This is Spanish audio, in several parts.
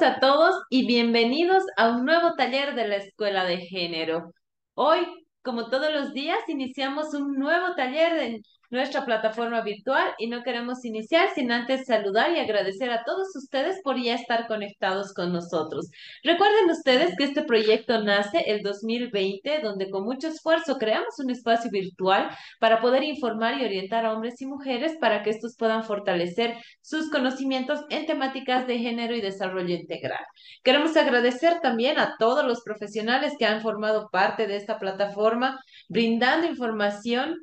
a todos y bienvenidos a un nuevo taller de la Escuela de Género. Hoy, como todos los días, iniciamos un nuevo taller en nuestra plataforma virtual y no queremos iniciar sin antes saludar y agradecer a todos ustedes por ya estar conectados con nosotros. Recuerden ustedes que este proyecto nace el 2020, donde con mucho esfuerzo creamos un espacio virtual para poder informar y orientar a hombres y mujeres para que estos puedan fortalecer sus conocimientos en temáticas de género y desarrollo integral. Queremos agradecer también a todos los profesionales que han formado parte de esta plataforma, brindando información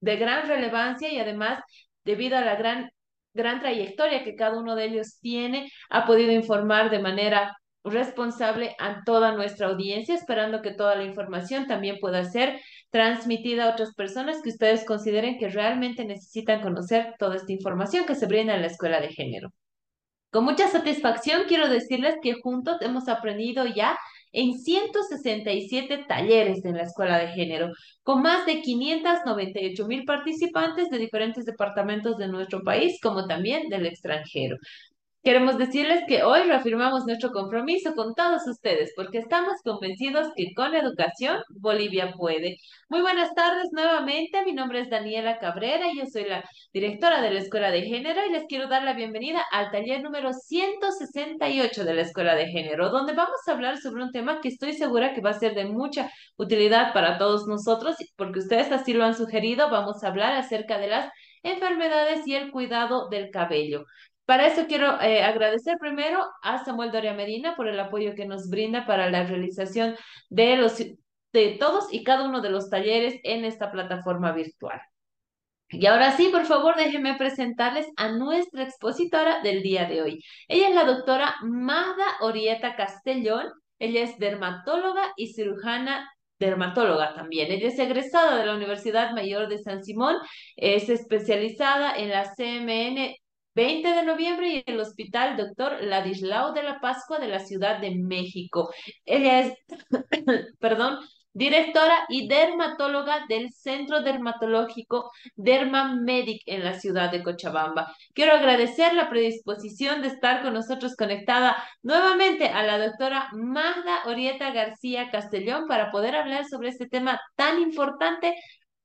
de gran relevancia y además, debido a la gran, gran trayectoria que cada uno de ellos tiene, ha podido informar de manera responsable a toda nuestra audiencia, esperando que toda la información también pueda ser transmitida a otras personas que ustedes consideren que realmente necesitan conocer toda esta información que se brinda en la escuela de género. Con mucha satisfacción quiero decirles que juntos hemos aprendido ya en 167 talleres en la Escuela de Género, con más de 598 mil participantes de diferentes departamentos de nuestro país, como también del extranjero. Queremos decirles que hoy reafirmamos nuestro compromiso con todos ustedes porque estamos convencidos que con educación Bolivia puede. Muy buenas tardes nuevamente. Mi nombre es Daniela Cabrera y yo soy la directora de la Escuela de Género y les quiero dar la bienvenida al taller número 168 de la Escuela de Género, donde vamos a hablar sobre un tema que estoy segura que va a ser de mucha utilidad para todos nosotros porque ustedes así lo han sugerido. Vamos a hablar acerca de las enfermedades y el cuidado del cabello. Para eso quiero eh, agradecer primero a Samuel Doria Medina por el apoyo que nos brinda para la realización de, los, de todos y cada uno de los talleres en esta plataforma virtual. Y ahora sí, por favor, déjenme presentarles a nuestra expositora del día de hoy. Ella es la doctora Magda Orieta Castellón. Ella es dermatóloga y cirujana dermatóloga también. Ella es egresada de la Universidad Mayor de San Simón, es especializada en la CMN 20 de noviembre y el Hospital Doctor Ladislao de la Pascua de la Ciudad de México. Ella es, perdón, directora y dermatóloga del Centro Dermatológico Dermamedic en la ciudad de Cochabamba. Quiero agradecer la predisposición de estar con nosotros conectada nuevamente a la doctora Magda Orieta García Castellón para poder hablar sobre este tema tan importante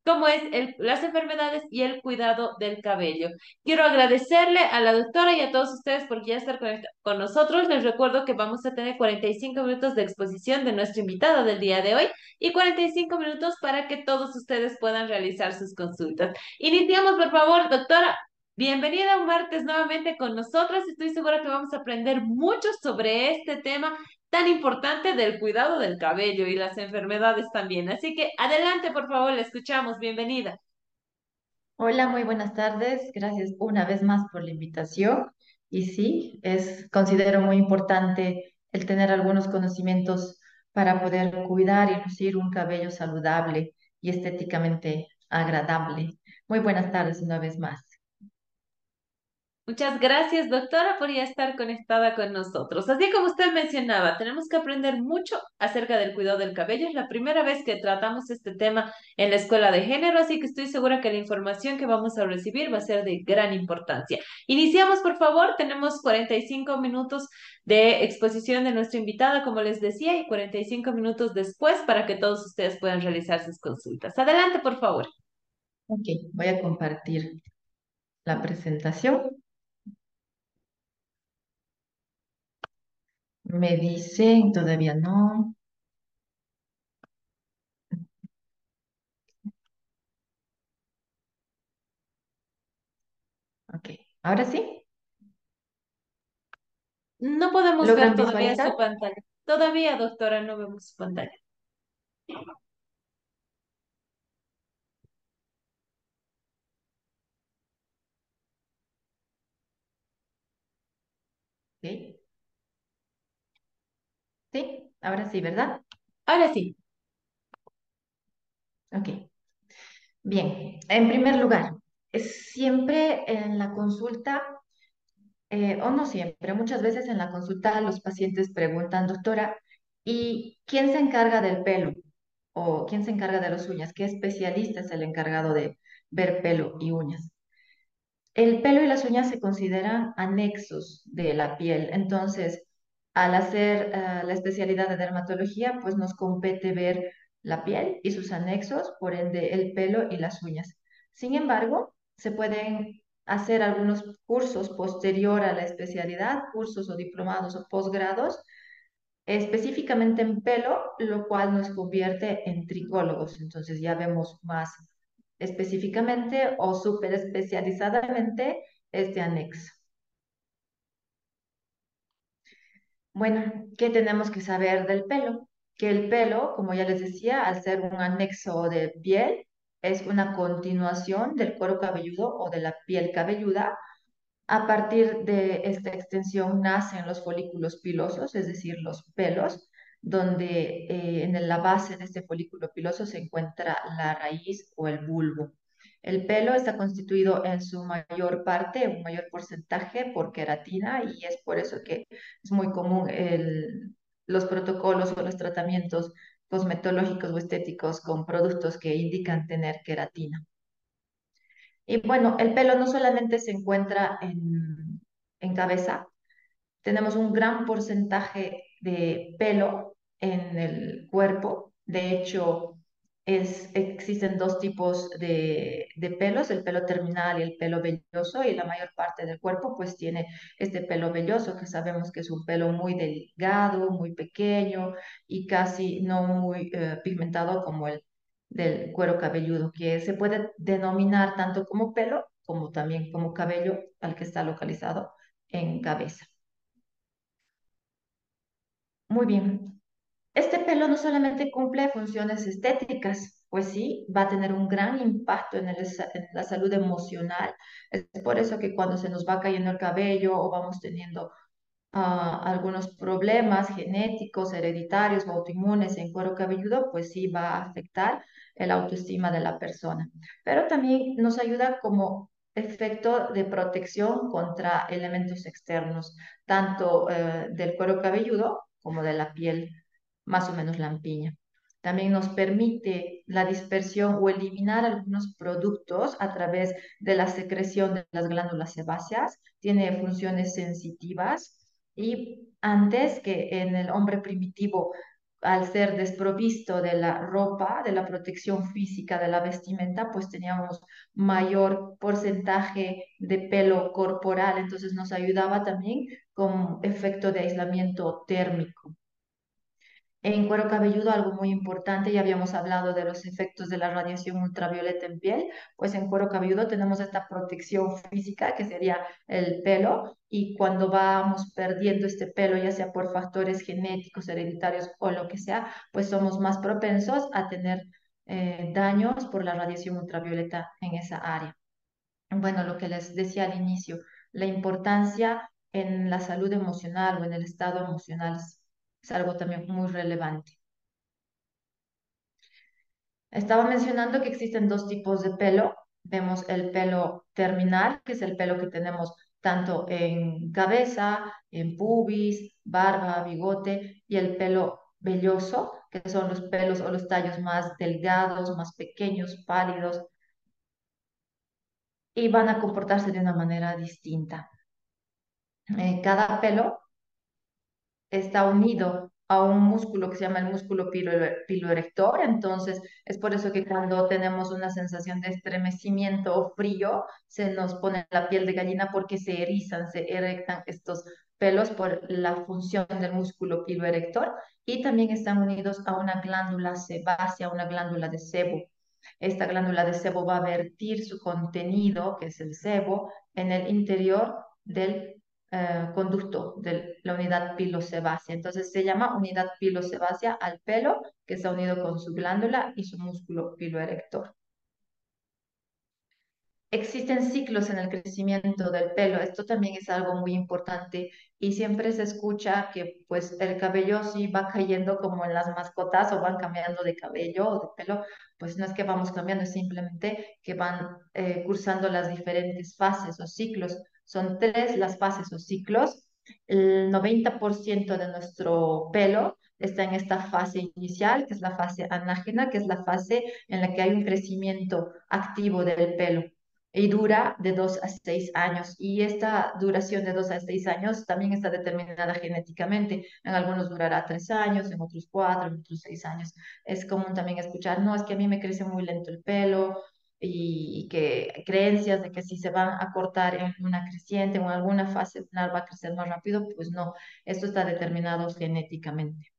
cómo es el, las enfermedades y el cuidado del cabello. Quiero agradecerle a la doctora y a todos ustedes por ya estar con, nosotros. Les recuerdo que vamos a tener 45 minutos de exposición de nuestra invitada del día de hoy y 45 minutos para que todos ustedes puedan realizar sus consultas. Iniciamos, por favor, doctora. Bienvenida un martes nuevamente con nosotras. Estoy segura que vamos a aprender mucho sobre este tema tan importante del cuidado del cabello y las enfermedades también. Así que adelante, por favor, le escuchamos. Bienvenida. Hola, muy buenas tardes. Gracias una vez más por la invitación. Y sí, es, considero muy importante el tener algunos conocimientos para poder cuidar y lucir un cabello saludable y estéticamente agradable. Muy buenas tardes una vez más. Muchas gracias, doctora, por ya estar conectada con nosotros. Así como usted mencionaba, tenemos que aprender mucho acerca del cuidado del cabello. Es la primera vez que tratamos este tema en la escuela de género, así que estoy segura que la información que vamos a recibir va a ser de gran importancia. Iniciamos, por favor. Tenemos 45 minutos de exposición de nuestra invitada, como les decía, y 45 minutos después para que todos ustedes puedan realizar sus consultas. Adelante, por favor. Ok, voy a compartir la presentación. Me dicen, todavía no. Ok, ahora sí. No podemos ver todavía su pantalla. Todavía, doctora, no vemos su pantalla. Ok. Sí, ahora sí, ¿verdad? Ahora sí. Ok. Bien, en primer lugar, siempre en la consulta, eh, o no siempre, muchas veces en la consulta los pacientes preguntan, doctora, ¿y quién se encarga del pelo? ¿O quién se encarga de las uñas? ¿Qué especialista es el encargado de ver pelo y uñas? El pelo y las uñas se consideran anexos de la piel, entonces Al hacer eh, la especialidad de dermatología, pues nos compete ver la piel y sus anexos, por ende el pelo y las uñas. Sin embargo, se pueden hacer algunos cursos posterior a la especialidad, cursos o diplomados o posgrados, específicamente en pelo, lo cual nos convierte en tricólogos. Entonces ya vemos más específicamente o súper especializadamente este anexo. Bueno, ¿qué tenemos que saber del pelo? Que el pelo, como ya les decía, al ser un anexo de piel, es una continuación del cuero cabelludo o de la piel cabelluda. A partir de esta extensión nacen los folículos pilosos, es decir, los pelos, donde eh, en la base de este folículo piloso se encuentra la raíz o el bulbo. El pelo está constituido en su mayor parte, un mayor porcentaje por queratina y es por eso que es muy común los protocolos o los tratamientos cosmetológicos o estéticos con productos que indican tener queratina. Y bueno, el pelo no solamente se encuentra en, en cabeza, tenemos un gran porcentaje de pelo en el cuerpo. De hecho, existen dos tipos de, de, pelos, el pelo terminal y el pelo velloso, y la mayor parte del cuerpo pues tiene este pelo velloso, que sabemos que es un pelo muy delgado, muy pequeño y casi no muy eh, pigmentado como el del cuero cabelludo, que se puede denominar tanto como pelo como también como cabello al que está localizado en cabeza. Muy bien. Este pelo no solamente cumple funciones estéticas, pues sí, va a tener un gran impacto en, la salud emocional. Es por eso que cuando se nos va cayendo el cabello o vamos teniendo ah, algunos problemas genéticos, hereditarios o autoinmunes en cuero cabelludo, pues sí va a afectar el autoestima de la persona. Pero también nos ayuda como efecto de protección contra elementos externos, tanto eh, del cuero cabelludo como de la piel más o menos lampiña. También nos permite la dispersión o eliminar algunos productos a través de la secreción de las glándulas sebáceas. Tiene funciones sensitivas y antes que en el hombre primitivo al ser desprovisto de la ropa, de la protección física de la vestimenta, pues teníamos mayor porcentaje de pelo corporal, entonces nos ayudaba también con efecto de aislamiento térmico. En cuero cabelludo, algo muy importante, ya habíamos hablado de los efectos de la radiación ultravioleta en piel, pues en cuero cabelludo tenemos esta protección física que sería el pelo y cuando vamos perdiendo este pelo, ya sea por factores genéticos, hereditarios o lo que sea, pues somos más propensos a tener eh, daños por la radiación ultravioleta en esa área. Bueno, lo que les decía al inicio, la importancia en la salud emocional o en el estado emocional es algo también muy relevante. Estaba mencionando que existen dos tipos de pelo. Vemos el pelo terminal, que es el pelo que tenemos tanto en cabeza, en pubis, barba, bigote, y el pelo velloso, que son los pelos o los tallos más delgados, más pequeños, pálidos, y van a comportarse de una manera distinta. Eh, cada pelo está unido a un músculo que se llama el músculo piloerector, entonces es por eso que cuando tenemos una sensación de estremecimiento o frío, se nos pone la piel de gallina porque se erizan, se erectan estos pelos por la función del músculo piloerector y también están unidos a una glándula sebácea, una glándula de sebo. Esta glándula de sebo va a vertir su contenido, que es el sebo, en el interior del eh, conducto de la unidad pilosebácea. Entonces se llama unidad pilosebácea al pelo que está unido con su glándula y su músculo piloerector. Existen ciclos en el crecimiento del pelo, esto también es algo muy importante y siempre se escucha que pues el cabello sí va cayendo como en las mascotas o van cambiando de cabello o de pelo, pues no es que vamos cambiando, es simplemente que van eh, cursando las diferentes fases o ciclos son tres las fases o ciclos. El 90% de nuestro pelo está en esta fase inicial, que es la fase anágena, que es la fase en la que hay un crecimiento activo del pelo. y dura de 2 a 6 años. Y esta duración de 2 a 6 años también está determinada genéticamente. En algunos durará 3 años, en otros 4, en otros 6 años. Es común también escuchar, no, es que a mí me crece muy lento el pelo y, que creencias de que si se van a cortar en una creciente o en alguna fase lunar va a crecer más rápido, pues no, esto está determinado genéticamente.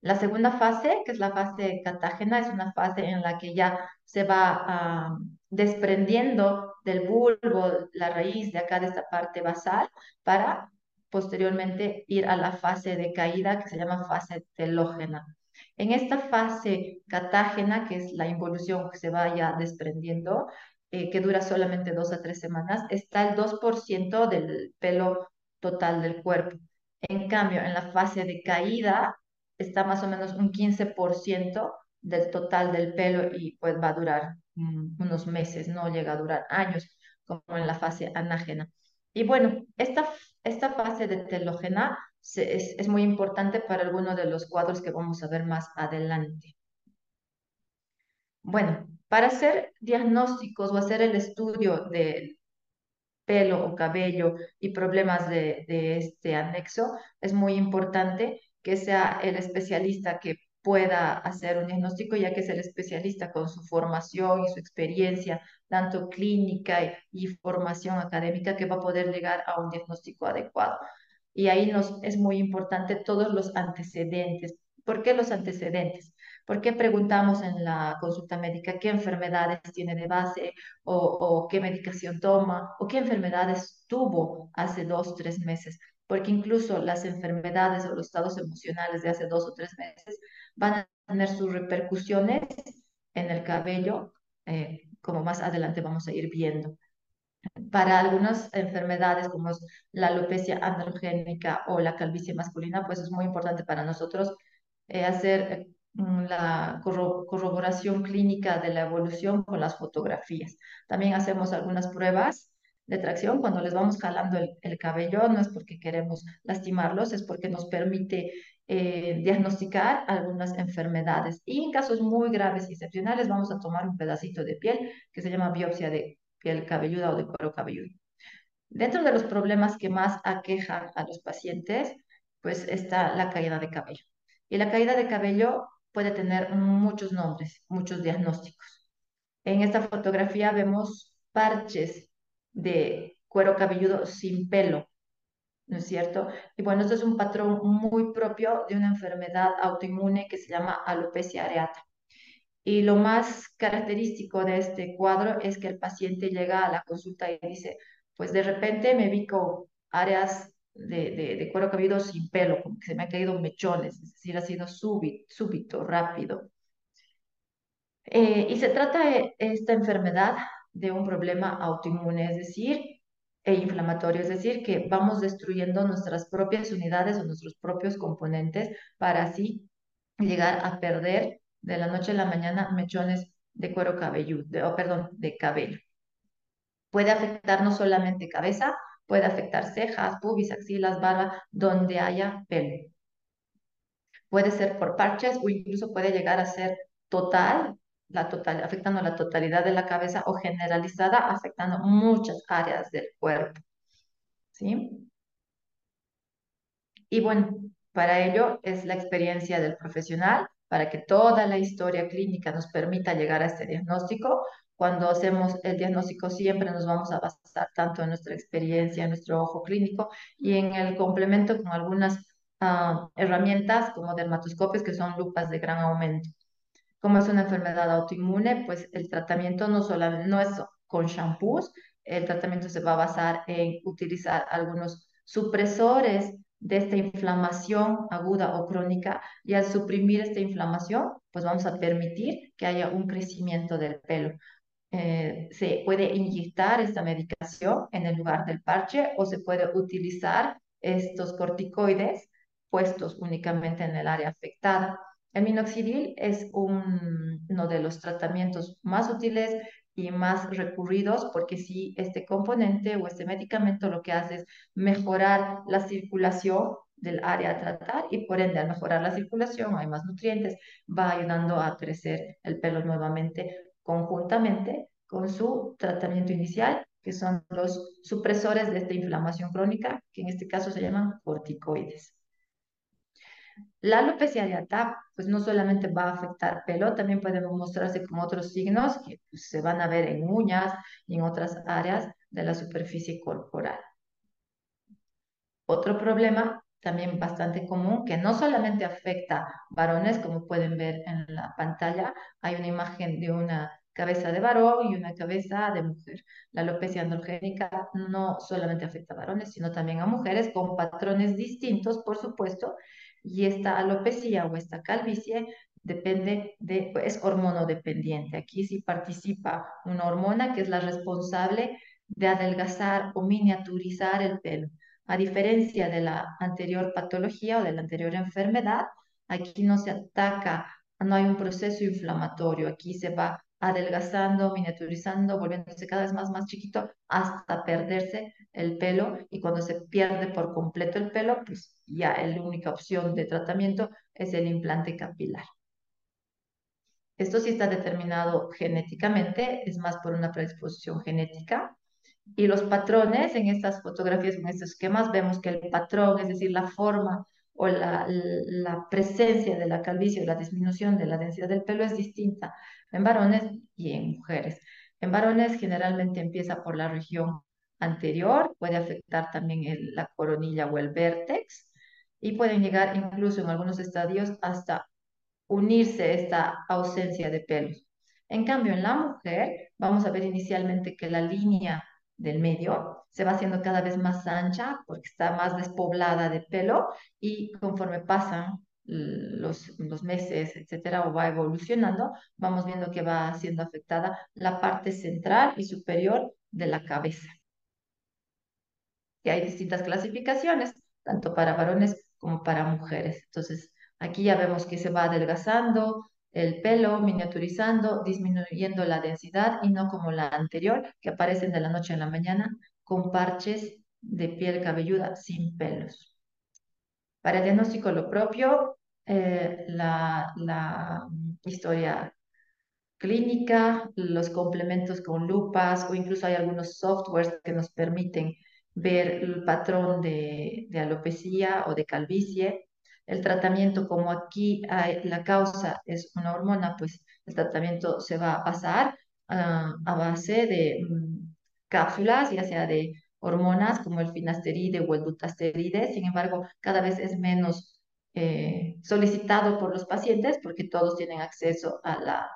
La segunda fase, que es la fase catágena, es una fase en la que ya se va ah, desprendiendo del bulbo, la raíz de acá de esta parte basal, para posteriormente ir a la fase de caída que se llama fase telógena. En esta fase catágena, que es la involución que se vaya desprendiendo, eh, que dura solamente dos a tres semanas, está el 2% del pelo total del cuerpo. En cambio, en la fase de caída está más o menos un 15% del total del pelo y pues va a durar mm, unos meses, no llega a durar años como en la fase anágena. Y bueno, esta, esta fase de telógena es, muy importante para algunos de los cuadros que vamos a ver más adelante. Bueno, para hacer diagnósticos o hacer el estudio del pelo o cabello y problemas de, de este anexo, es muy importante que sea el especialista que pueda hacer un diagnóstico, ya que es el especialista con su formación y su experiencia, tanto clínica y, formación académica, que va a poder llegar a un diagnóstico adecuado. Y ahí nos es muy importante todos los antecedentes. ¿Por qué los antecedentes? ¿Por qué preguntamos en la consulta médica qué enfermedades tiene de base o, o qué medicación toma o qué enfermedades tuvo hace dos, tres meses? porque incluso las enfermedades o los estados emocionales de hace dos o tres meses van a tener sus repercusiones en el cabello, eh, como más adelante vamos a ir viendo. Para algunas enfermedades como es la alopecia androgénica o la calvicie masculina, pues es muy importante para nosotros eh, hacer mm, la corroboración clínica de la evolución con las fotografías. También hacemos algunas pruebas de tracción, cuando les vamos jalando el, cabello, no es porque queremos lastimarlos, es porque nos permite eh, diagnosticar algunas enfermedades. Y en casos muy graves y excepcionales vamos a tomar un pedacito de piel que se llama biopsia de piel cabelluda o de cuero cabelludo. Dentro de los problemas que más aquejan a los pacientes, pues está la caída de cabello. Y la caída de cabello puede tener muchos nombres, muchos diagnósticos. En esta fotografía vemos parches de cuero cabelludo sin pelo, ¿no es cierto? Y bueno, esto es un patrón muy propio de una enfermedad autoinmune que se llama alopecia areata. Y lo más característico de este cuadro es que el paciente llega a la consulta y dice, pues de repente me vi con áreas de, de, cuero cabelludo sin pelo, como que se me han caído mechones, es decir, ha sido súbito, súbito rápido. Eh, y se trata de esta enfermedad de un problema autoinmune, es decir, e inflamatorio, es decir, que vamos destruyendo nuestras propias unidades o nuestros propios componentes para así llegar a perder de la noche a la mañana mechones de cuero cabelludo, o perdón, de cabello. Puede afectar no solamente cabeza, puede afectar cejas, pubis, axilas, barba, donde haya pelo. Puede ser por parches o incluso puede llegar a ser total la total, afectando la totalidad de la cabeza o generalizada, afectando muchas áreas del cuerpo. ¿Sí? Y bueno, para ello es la experiencia del profesional, para que toda la historia clínica nos permita llegar a este diagnóstico. Cuando hacemos el diagnóstico siempre nos vamos a basar tanto en nuestra experiencia, en nuestro ojo clínico y en el complemento con algunas ah, herramientas como dermatoscopios que son lupas de gran aumento como es una enfermedad autoinmune, pues el tratamiento no solamente no es con shampoos, el tratamiento se va a basar en utilizar algunos supresores de esta inflamación aguda o crónica y al suprimir esta inflamación, pues vamos a permitir que haya un crecimiento del pelo. Eh, se puede inyectar esta medicación en el lugar del parche o se puede utilizar estos corticoides puestos únicamente en el área afectada. El minoxidil es uno de los tratamientos más útiles y más recurridos porque si este componente o este medicamento lo que hace es mejorar la circulación del área a tratar y por ende al mejorar la circulación hay más nutrientes, va ayudando a crecer el pelo nuevamente conjuntamente con su tratamiento inicial, que son los supresores de esta inflamación crónica, que en este caso se llaman corticoides. La alopecia areata, pues no solamente va a afectar pelo, también puede mostrarse con otros signos que pues, se van a ver en uñas y en otras áreas de la superficie corporal. Otro problema también bastante común, que no solamente afecta varones, como pueden ver en la pantalla, hay una imagen de una cabeza de varón y una cabeza de mujer. La alopecia androgénica no solamente afecta a varones, sino también a mujeres con patrones distintos, por supuesto, y esta alopecia o esta calvicie depende de, es hormonodependiente. Aquí sí participa una hormona que es la responsable de adelgazar o miniaturizar el pelo. A diferencia de la anterior patología o de la anterior enfermedad, aquí no se ataca, no hay un proceso inflamatorio, aquí se va adelgazando, miniaturizando, volviéndose cada vez más, más chiquito hasta perderse el pelo y cuando se pierde por completo el pelo, pues ya la única opción de tratamiento es el implante capilar. Esto sí está determinado genéticamente, es más por una predisposición genética, y los patrones en estas fotografías, en estos esquemas, vemos que el patrón, es decir, la forma o la, la presencia de la calvicie o la disminución de la densidad del pelo es distinta en varones y en mujeres. En varones generalmente empieza por la región anterior, puede afectar también la coronilla o el vértex y pueden llegar incluso en algunos estadios hasta unirse esta ausencia de pelos. En cambio, en la mujer, vamos a ver inicialmente que la línea del medio se va haciendo cada vez más ancha porque está más despoblada de pelo y conforme pasan los, los meses, etcétera, o va evolucionando, vamos viendo que va siendo afectada la parte central y superior de la cabeza. Y hay distintas clasificaciones, tanto para varones como para mujeres. Entonces, aquí ya vemos que se va adelgazando, el pelo, miniaturizando, disminuyendo la densidad y no como la anterior, que aparecen de la noche a la mañana con parches de piel cabelluda sin pelos. Para el diagnóstico lo propio, eh, la, la historia clínica, los complementos con lupas o incluso hay algunos softwares que nos permiten ver el patrón de, de alopecia o de calvicie. El tratamiento, como aquí la causa es una hormona, pues el tratamiento se va a pasar ah, a base de mm, cápsulas, ya sea de hormonas como el finasteride o el dutasteride. Sin embargo, cada vez es menos eh, solicitado por los pacientes porque todos tienen acceso a la,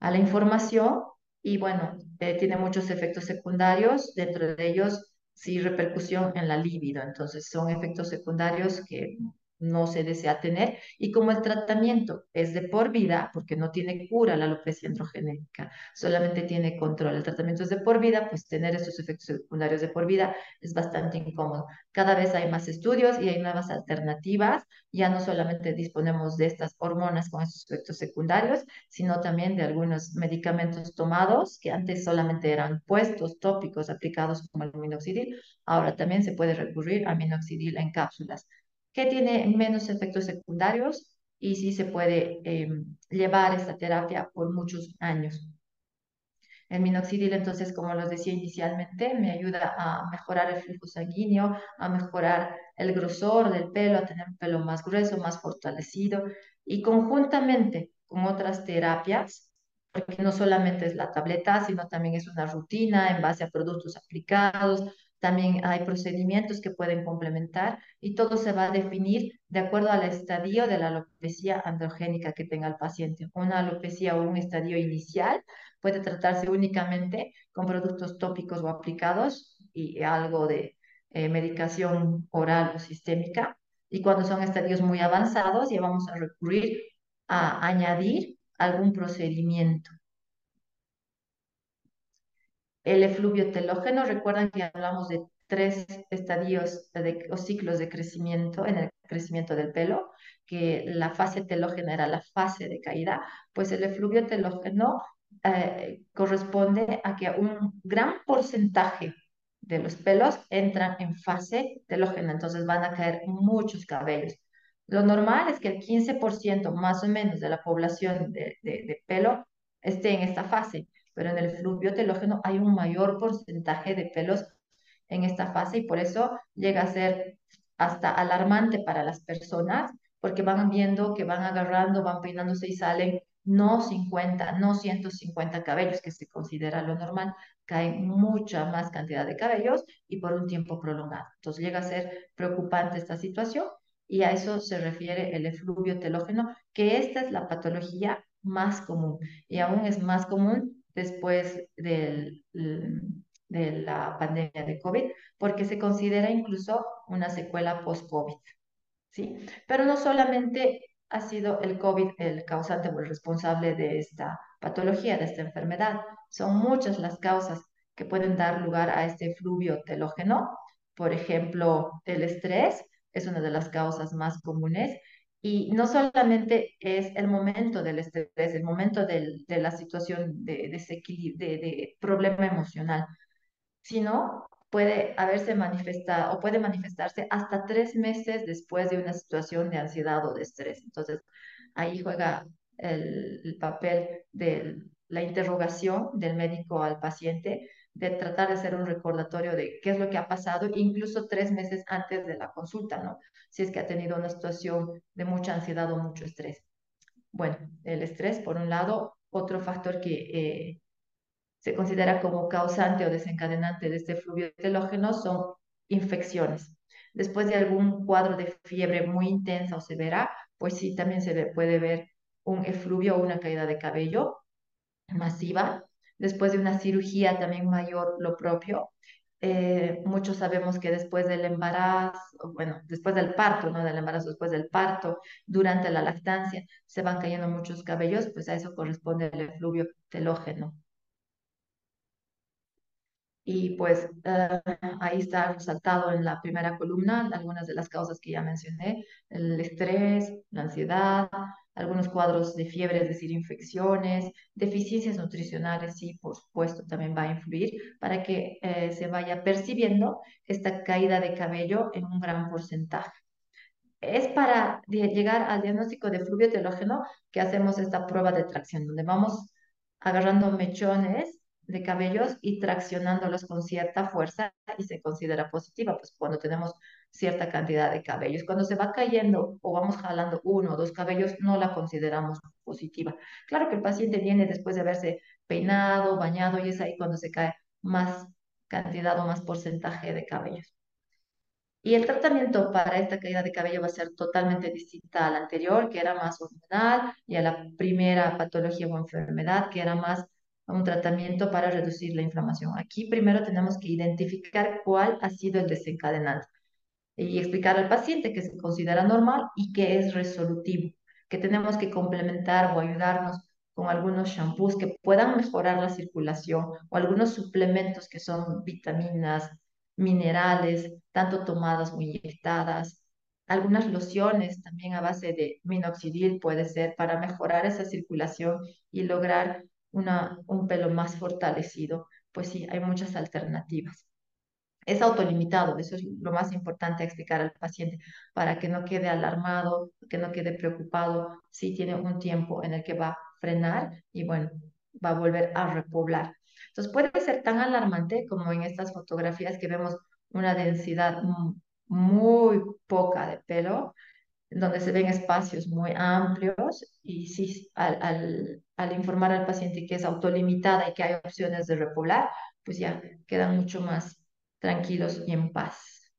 a la información. Y bueno, eh, tiene muchos efectos secundarios, dentro de ellos sí repercusión en la libido. Entonces son efectos secundarios que no se desea tener y como el tratamiento es de por vida, porque no tiene cura la alopecia androgénica, solamente tiene control, el tratamiento es de por vida, pues tener estos efectos secundarios de por vida es bastante incómodo. Cada vez hay más estudios y hay nuevas alternativas, ya no solamente disponemos de estas hormonas con estos efectos secundarios, sino también de algunos medicamentos tomados que antes solamente eran puestos tópicos aplicados como el minoxidil, ahora también se puede recurrir a minoxidil en cápsulas que tiene menos efectos secundarios y sí se puede em, llevar esta terapia por muchos años. El minoxidil, entonces, como los decía inicialmente, me ayuda a mejorar el flujo sanguíneo, a mejorar el grosor del pelo, a tener un pelo más grueso, más fortalecido y conjuntamente con otras terapias, porque no solamente es la tableta, sino también es una rutina en base a productos aplicados, también hay procedimientos que pueden complementar y todo se va a definir de acuerdo al estadio de la alopecia androgénica que tenga el paciente. Una alopecia o un estadio inicial puede tratarse únicamente con productos tópicos o aplicados y algo de eh, medicación oral o sistémica. Y cuando son estadios muy avanzados, ya vamos a recurrir a añadir algún procedimiento. El efluvio telógeno, recuerdan que hablamos de tres estadios de, o ciclos de crecimiento en el crecimiento del pelo, que la fase telógena era la fase de caída, pues el efluvio telógeno eh, corresponde a que un gran porcentaje de los pelos entran en fase telógena, entonces van a caer muchos cabellos. Lo normal es que el 15% más o menos de la población de, de pelo esté en esta fase, pero en el fluvio telógeno hay un mayor porcentaje de pelos en esta fase y por eso llega a ser hasta alarmante para las personas porque van viendo que van agarrando, van peinándose y salen no 50, no 150 cabellos, que se considera lo normal, caen mucha más cantidad de cabellos y por un tiempo prolongado. Entonces llega a ser preocupante esta situación y a eso se refiere el efluvio telógeno, que esta es la patología más común y aún es más común después del, de la pandemia de COVID, porque se considera incluso una secuela post-COVID. ¿sí? Pero no solamente ha sido el COVID el causante o el responsable de esta patología, de esta enfermedad. Son muchas las causas que pueden dar lugar a este fluvio telógeno. Por ejemplo, el estrés es una de las causas más comunes. Y no solamente es el momento del estrés, el momento de la situación de, de, de problema emocional, sino puede haberse manifestado o puede manifestarse hasta tres meses después de una situación de ansiedad o de estrés. Entonces, ahí juega el, papel de la interrogación del médico al paciente, de tratar de hacer un recordatorio de qué es lo que ha pasado, incluso tres meses antes de la consulta, ¿no? Si es que ha tenido una situación de mucha ansiedad o mucho estrés. Bueno, el estrés, por un lado, otro factor que eh, se considera como causante o desencadenante de este fluvio telógeno son infecciones. Después de algún cuadro de fiebre muy intensa o severa, pues sí, también se puede ver un efluvio o una caída de cabello masiva. Después de una cirugía también mayor, lo propio. Eh, muchos sabemos que después del embarazo, bueno, después del parto, no del embarazo, después del parto, durante la lactancia, se van cayendo muchos cabellos, pues a eso corresponde el efluvio telógeno. Y pues eh, ahí está resaltado en la primera columna algunas de las causas que ya mencioné, el estrés, la ansiedad, algunos cuadros de fiebre, es decir, infecciones, deficiencias nutricionales, sí, por supuesto, también va a influir para que eh, se vaya percibiendo esta caída de cabello en un gran porcentaje. Es para llegar al diagnóstico de fluvio telógeno que hacemos esta prueba de tracción, donde vamos agarrando mechones de cabellos y traccionándolos con cierta fuerza y se considera positiva, pues cuando tenemos cierta cantidad de cabellos. Cuando se va cayendo o vamos jalando uno o dos cabellos, no la consideramos positiva. Claro que el paciente viene después de haberse peinado, bañado y es ahí cuando se cae más cantidad o más porcentaje de cabellos. Y el tratamiento para esta caída de cabello va a ser totalmente distinta al anterior, que era más hormonal, y a la primera patología o enfermedad, que era más un tratamiento para reducir la inflamación. Aquí primero tenemos que identificar cuál ha sido el desencadenante y explicar al paciente que se considera normal y que es resolutivo, que tenemos que complementar o ayudarnos con algunos shampoos que puedan mejorar la circulación o algunos suplementos que son vitaminas, minerales, tanto tomadas o inyectadas, algunas lociones también a base de minoxidil puede ser para mejorar esa circulación y lograr una, un pelo más fortalecido, pues sí, hay muchas alternativas. Es autolimitado, eso es lo más importante explicar al paciente para que no quede alarmado, que no quede preocupado, si tiene un tiempo en el que va a frenar y bueno, va a volver a repoblar. Entonces puede ser tan alarmante como en estas fotografías que vemos una densidad muy poca de pelo, donde se ven espacios muy amplios y sí, al, al, informar al paciente que es autolimitada y que hay opciones de repoblar, pues ya quedan mucho más tranquilos y en paz.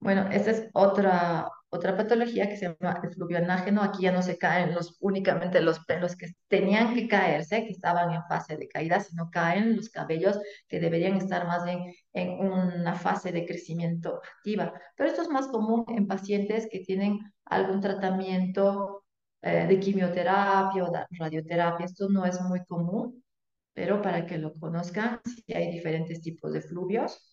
Bueno, esta es otra, otra patología que se llama el fluvio anágeno. Aquí ya no se caen los, únicamente los pelos que tenían que caerse, que estaban en fase de caída, sino caen los cabellos que deberían estar más bien en una fase de crecimiento activa. Pero esto es más común en pacientes que tienen algún tratamiento eh, de quimioterapia o de radioterapia. Esto no es muy común, pero para que lo conozcan, sí hay diferentes tipos de fluvios.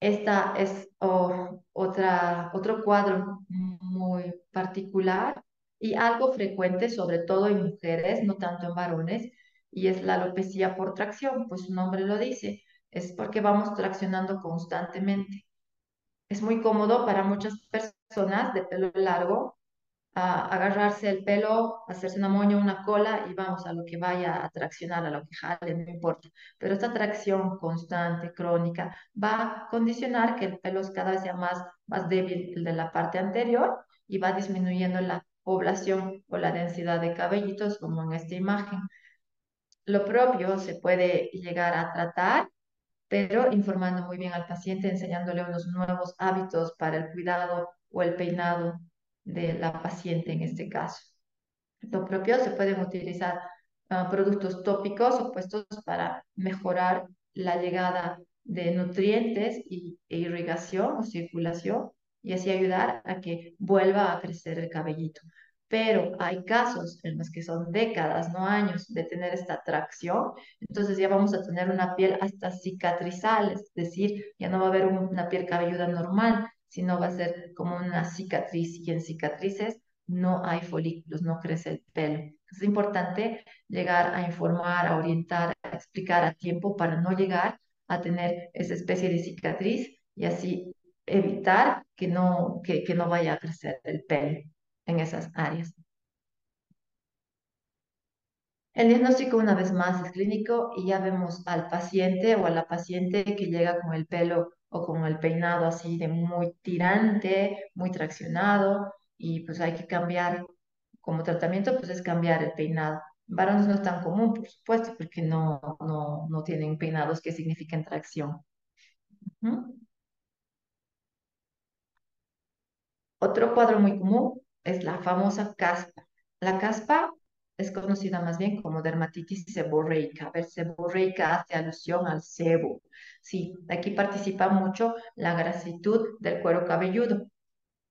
Esta es otra, otro cuadro muy particular y algo frecuente, sobre todo en mujeres, no tanto en varones, y es la alopecia por tracción, pues su nombre lo dice, es porque vamos traccionando constantemente. Es muy cómodo para muchas personas de pelo largo a agarrarse el pelo, hacerse una moña, una cola y vamos a lo que vaya a traccionar, a lo que jale, no importa. Pero esta tracción constante, crónica, va a condicionar que el pelo cada vez más, más débil el de la parte anterior y va disminuyendo la población o la densidad de cabellitos, como en esta imagen. Lo propio se puede llegar a tratar pero informando muy bien al paciente, enseñándole unos nuevos hábitos para el cuidado o el peinado de la paciente en este caso. Lo propio se pueden utilizar uh, productos tópicos opuestos para mejorar la llegada de nutrientes y, e irrigación o circulación y así ayudar a que vuelva a crecer el cabellito. Pero hay casos en los que son décadas, no años, de tener esta tracción, entonces ya vamos a tener una piel hasta cicatrizal, es decir, ya no va a haber una piel cabelluda normal, sino va a ser como una cicatriz y en cicatrices no hay folículos, no crece el pelo. Es importante llegar a informar, a orientar, a explicar a tiempo para no llegar a tener esa especie de cicatriz y así evitar que no, que, que no vaya a crecer el pelo en esas áreas. El diagnóstico una vez más es clínico y ya vemos al paciente o a la paciente que llega con el pelo o con el peinado así de muy tirante, muy traccionado y pues hay que cambiar como tratamiento, pues es cambiar el peinado. Varones no es tan común, por supuesto, porque no, no, no tienen peinados que signifiquen tracción. Otro cuadro muy común es la famosa caspa. La caspa es conocida más bien como dermatitis seborreica. A ver, seborreica hace alusión al sebo. Sí, aquí participa mucho la grasitud del cuero cabelludo.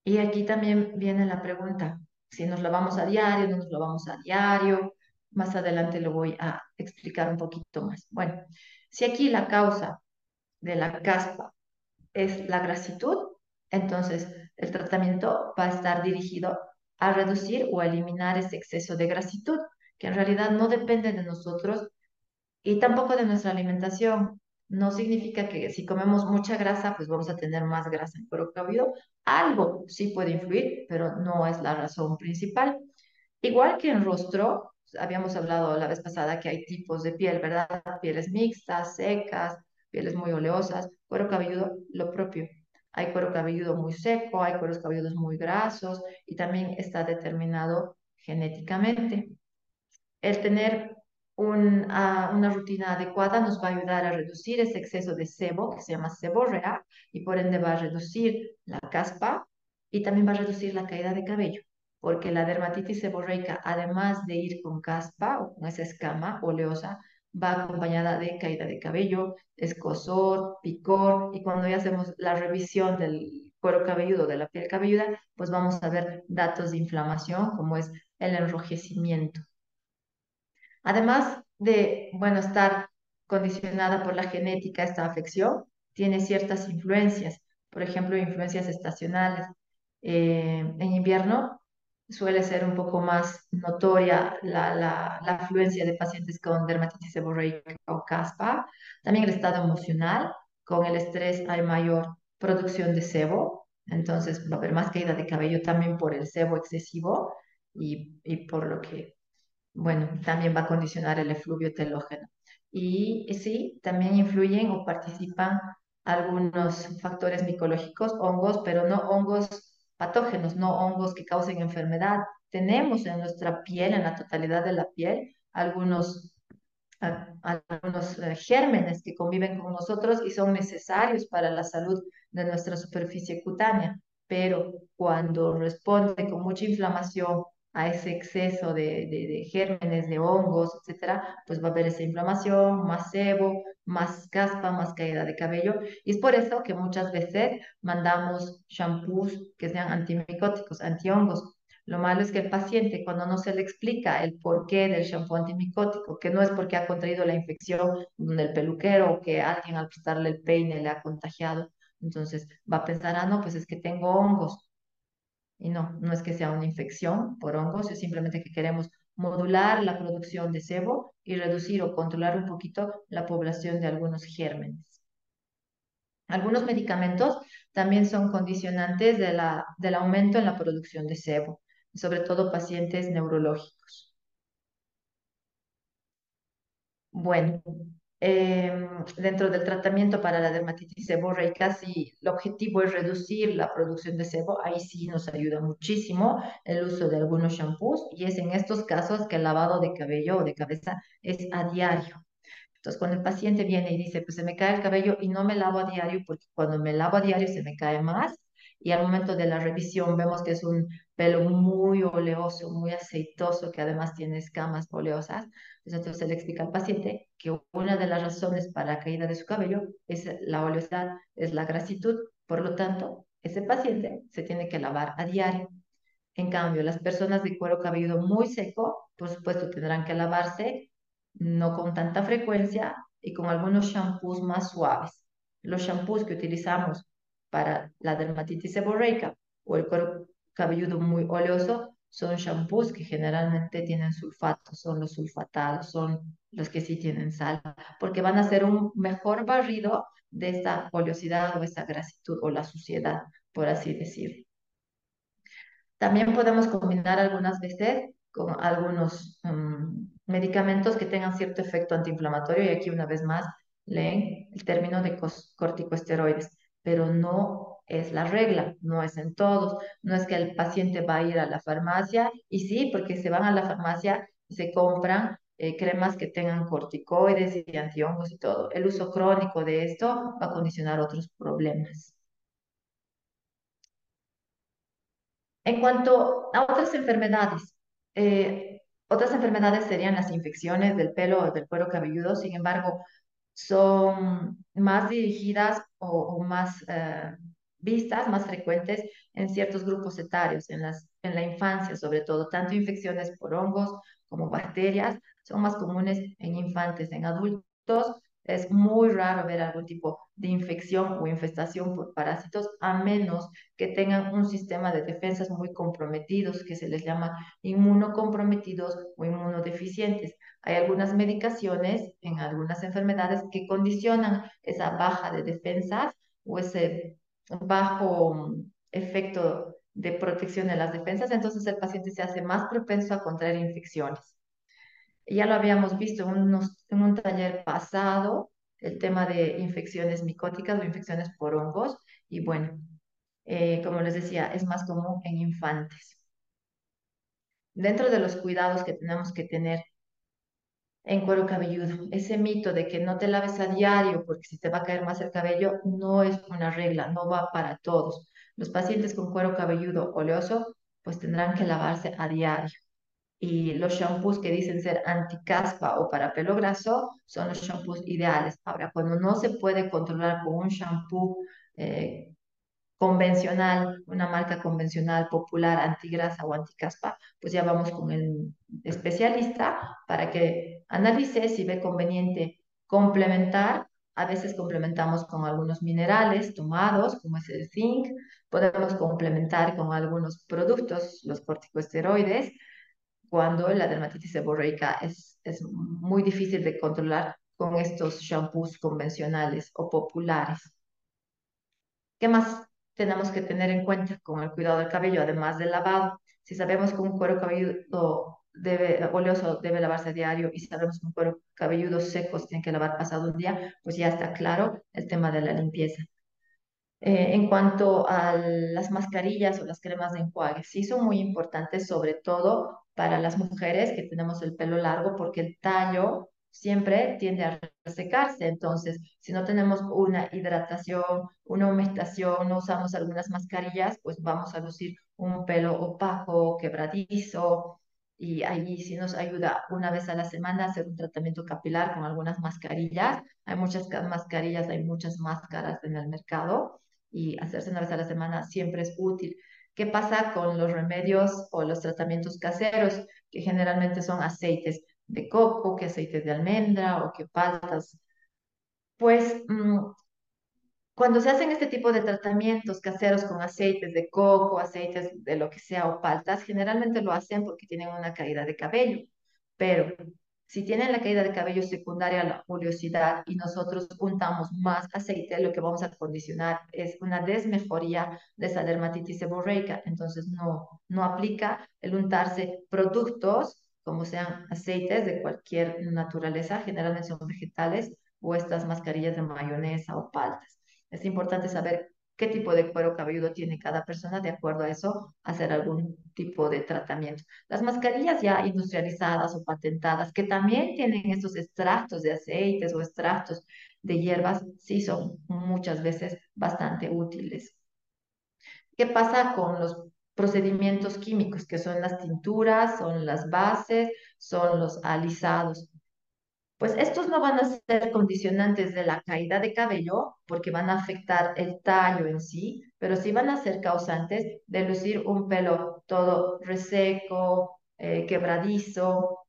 Y aquí también viene la pregunta, si nos lavamos a diario, no nos lavamos a diario. Más adelante lo voy a explicar un poquito más. Bueno, si aquí la causa de la caspa es la grasitud, entonces el tratamiento va a estar dirigido a reducir o eliminar ese exceso de grasitud, que en realidad no depende de nosotros y tampoco de nuestra alimentación. No significa que si comemos mucha grasa, pues vamos a tener más grasa en cabelludo. Algo sí puede influir, pero no es la razón principal. Igual que en rostro, habíamos hablado la vez pasada que hay tipos de piel, ¿verdad? Pieles mixtas, secas, pieles muy oleosas, cuero cabelludo, lo propio. Hay cuero cabelludo muy seco, hay cueros cabelludos muy grasos y también está determinado genéticamente. El tener una rutina adecuada nos va a ayudar a reducir ese exceso de sebo, que se llama seborrea, y por ende va a reducir la caspa y también va a reducir la caída de cabello, porque la dermatitis seborreica, además de ir con caspa o con esa escama oleosa, va acompañada de caída de cabello, escosor, picor, y cuando ya hacemos la revisión del cuero cabelludo, de la piel cabelluda, pues vamos a ver datos de inflamación, como es el enrojecimiento. Además de, bueno, estar condicionada por la genética esta afección, tiene ciertas influencias, por ejemplo, influencias estacionales. Eh, en invierno suele ser un poco más notoria la, la, la afluencia de pacientes con dermatitis seborreica o caspa. También el estado emocional, con el estrés hay mayor producción de sebo, entonces va a haber más caída de cabello también por el sebo excesivo y, y por lo que, bueno, también va a condicionar el efluvio telógeno. Y sí, también influyen o participan algunos factores micológicos, hongos, pero no hongos patógenos, no hongos que causen enfermedad. Tenemos en nuestra piel, en la totalidad de la piel, algunos, algunos eh, gérmenes que conviven con nosotros y son necesarios para la salud de nuestra superficie cutánea, pero cuando responde con mucha inflamación a ese exceso de, de, gérmenes, de hongos, etcétera, pues va a haber esa inflamación, más sebo, más caspa, más caída de cabello. Y es por eso que muchas veces mandamos shampoos que sean antimicóticos, antihongos. Lo malo es que el paciente, cuando no se le explica el porqué del shampoo antimicótico, que no es porque ha contraído la infección del peluquero o que alguien al prestarle el peine le ha contagiado, entonces va a pensar, ah, no, pues es que tengo hongos. Y no, no es que sea una infección por hongos, es simplemente que queremos modular la producción de sebo y reducir o controlar un poquito la población de algunos gérmenes. Algunos medicamentos también son condicionantes del aumento en la producción de sebo. sobre todo pacientes neurológicos. Bueno, em, dentro del tratamiento para la dermatitis seborreica, si el objetivo es reducir la producción de sebo, ahí sí nos ayuda muchísimo el uso de algunos shampoos y es en estos casos que el lavado de cabello o de cabeza es a diario. Entonces, cuando el paciente viene y dice, pues se me cae el cabello y no me lavo a diario, porque cuando me lavo a diario se me cae más, y al momento de la revisión vemos que es un pelo muy oleoso, muy aceitoso, que además tiene escamas oleosas. Pues entonces se le explica al paciente que una de las razones para caída de su cabello es la oleosidad, es la grasitud. Por lo tanto, ese paciente se tiene que lavar a diario. En cambio, las personas de cuero cabelludo muy seco, por supuesto, tendrán que lavarse no con tanta frecuencia y con algunos shampoos más suaves. Los shampoos que utilizamos para la dermatitis seborreica o el cuero cabelludo muy oleoso son shampoos que generalmente tienen sulfato, son los sulfatados, son los que sí tienen sal, porque van a hacer un mejor barrido de esa oleosidad o esa grasitud o la suciedad, por así decirlo. También podemos combinar algunas veces con algunos mm, medicamentos que tengan cierto efecto antiinflamatorio y aquí una vez más leen el término de corticosteroides pero no es la regla, no es en todos, no es que el paciente va a ir a la farmacia y sí, porque se van a la farmacia y se compran eh, cremas que tengan corticoides y antihongos y todo. El uso crónico de esto va a condicionar otros problemas. En cuanto a otras enfermedades, eh, otras enfermedades serían las infecciones del pelo o del cuero cabelludo, sin embargo, son más dirigidas o, más eh, vistas, más frecuentes en ciertos grupos etarios, en, las, en la infancia sobre todo, tanto infecciones por hongos como bacterias, son más comunes en infantes, en adultos es muy raro ver algún tipo de infección o infestación por parásitos, a menos que tengan un sistema de defensas muy comprometidos, que se les llama inmunocomprometidos o inmunodeficientes. Hay algunas medicaciones en algunas enfermedades que condicionan esa baja de defensas o ese bajo mm, efecto de protección de las defensas, entonces el paciente se hace más propenso a contraer infecciones. Ya lo habíamos visto en, en un taller pasado, el tema de infecciones micóticas o infecciones por hongos. Y bueno, eh, como les decía, es más común en infantes. Dentro de los cuidados que tenemos que tener en cuero cabelludo, ese mito de que no te laves a diario porque si te va a caer más el cabello no es una regla, no va para todos. Los pacientes con cuero cabelludo oleoso pues tendrán que lavarse a diario y los shampoos que dicen ser anticaspa o para pelo graso son los shampoos ideales. Ahora, cuando no se puede controlar con un shampoo eh, convencional, una marca convencional, popular, antigrasa o anticaspa, pues ya vamos con el especialista para que analice si ve conveniente complementar. A veces complementamos con algunos minerales tomados, como es el zinc. Podemos complementar con algunos productos, los corticosteroides, cuando la dermatitis seborreica es, es muy difícil de controlar con estos shampoos convencionales o populares. ¿Qué más tenemos que tener en cuenta con el cuidado del cabello, además del lavado? Si sabemos que un cuero cabelludo debe, oleoso debe lavarse diario y sabemos que un cuero cabelludo seco se tiene que lavar pasado un día, pues ya está claro el tema de la limpieza. Eh, en cuanto a las mascarillas o las cremas de enjuague, sí son muy importantes, sobre todo para las mujeres que tenemos el pelo largo, porque el tallo siempre tiende a secarse. Entonces, si no tenemos una hidratación, una humectación, no usamos algunas mascarillas, pues vamos a lucir un pelo opaco, quebradizo. Y ahí sí nos ayuda una vez a la semana hacer un tratamiento capilar con algunas mascarillas. Hay muchas mascarillas, hay muchas máscaras en el mercado y hacerse una vez a la semana siempre es útil. ¿Qué pasa con los remedios o los tratamientos caseros, que generalmente son aceites de coco, que aceites de almendra o que paltas? Pues mm, cuando se hacen este tipo de tratamientos caseros con aceites de coco, aceites de lo que sea o paltas, generalmente lo hacen porque tienen una caída de cabello. Pero Si tienen la caída de cabello secundaria a la oleosidad y nosotros untamos más aceite, lo que vamos a condicionar es una desmejoría de esa dermatitis seborreica. Entonces no, no aplica el untarse productos como sean aceites de cualquier naturaleza, generalmente son vegetales, o estas mascarillas de mayonesa o paltas. Es importante saber qué tipo de cuero cabelludo tiene cada persona, de acuerdo a eso, hacer algún tipo de tratamiento. Las mascarillas ya industrializadas o patentadas, que también tienen estos extractos de aceites o extractos de hierbas, sí son muchas veces bastante útiles. ¿Qué pasa con los procedimientos químicos, que son las tinturas, son las bases, son los alisados? Pues estos no van a ser condicionantes de la caída de cabello porque van a afectar el tallo en sí, pero sí van a ser causantes de lucir un pelo todo reseco, eh, quebradizo,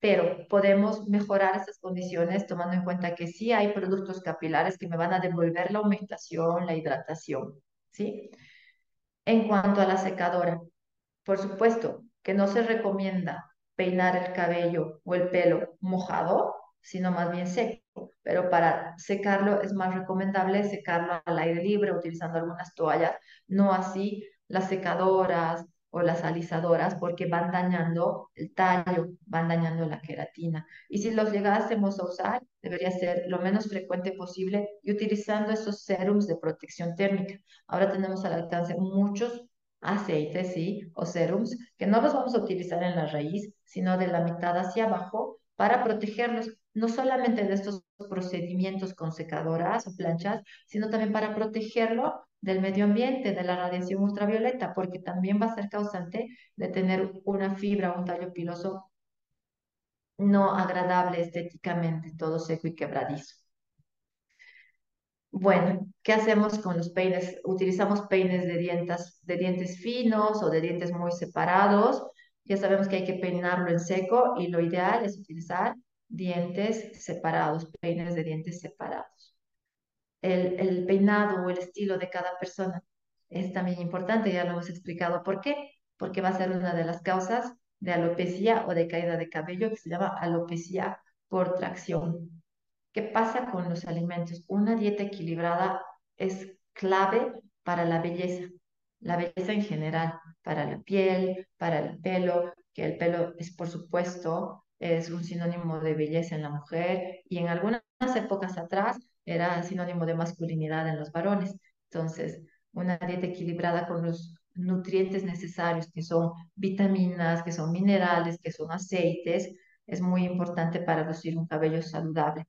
pero podemos mejorar esas condiciones tomando en cuenta que sí hay productos capilares que me van a devolver la humectación, la hidratación, ¿sí? En cuanto a la secadora, por supuesto que no se recomienda peinar el cabello o el pelo mojado, sino más bien seco. Pero para secarlo es más recomendable secarlo al aire libre utilizando algunas toallas, no así las secadoras o las alisadoras porque van dañando el tallo, van dañando la queratina. Y si los llegásemos a usar, debería ser lo menos frecuente posible y utilizando esos serums de protección térmica. Ahora tenemos al alcance muchos aceites, ¿sí? O serums que no los vamos a utilizar en la raíz, sino de la mitad hacia abajo para protegerlos no solamente de estos procedimientos con secadoras o planchas, sino también para protegerlo del medio ambiente, de la radiación ultravioleta, porque también va a ser causante de tener una fibra o un tallo piloso no agradable estéticamente, todo seco y quebradizo. Bueno, ¿qué hacemos con los peines? Utilizamos peines de dientes, de dientes finos o de dientes muy separados. Ya sabemos que hay que peinarlo en seco y lo ideal es utilizar dientes separados, peines de dientes separados. El, el peinado o el estilo de cada persona es también importante, ya lo hemos explicado. ¿Por qué? Porque va a ser una de las causas de alopecia o de caída de cabello que se llama alopecia por tracción. ¿Qué pasa con los alimentos? Una dieta equilibrada es clave para la belleza, la belleza en general, para la piel, para el pelo, que el pelo es por supuesto es un sinónimo de belleza en la mujer y en algunas épocas atrás era sinónimo de masculinidad en los varones. Entonces, una dieta equilibrada con los nutrientes necesarios, que son vitaminas, que son minerales, que son aceites, es muy importante para lucir un cabello saludable.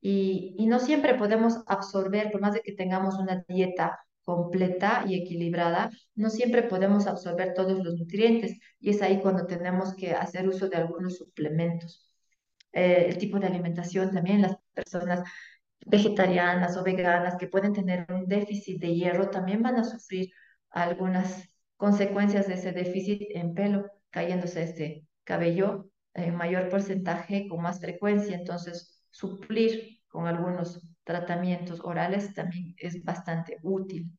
Y, y no siempre podemos absorber, por más de que tengamos una dieta completa y equilibrada, no siempre podemos absorber todos los nutrientes y es ahí cuando tenemos que hacer uso de algunos suplementos. Eh, el tipo de alimentación también, las personas vegetarianas o veganas que pueden tener un déficit de hierro también van a sufrir algunas consecuencias de ese déficit en pelo, cayéndose este cabello en mayor porcentaje con más frecuencia. Entonces, suplir con algunos tratamientos orales también es bastante útil.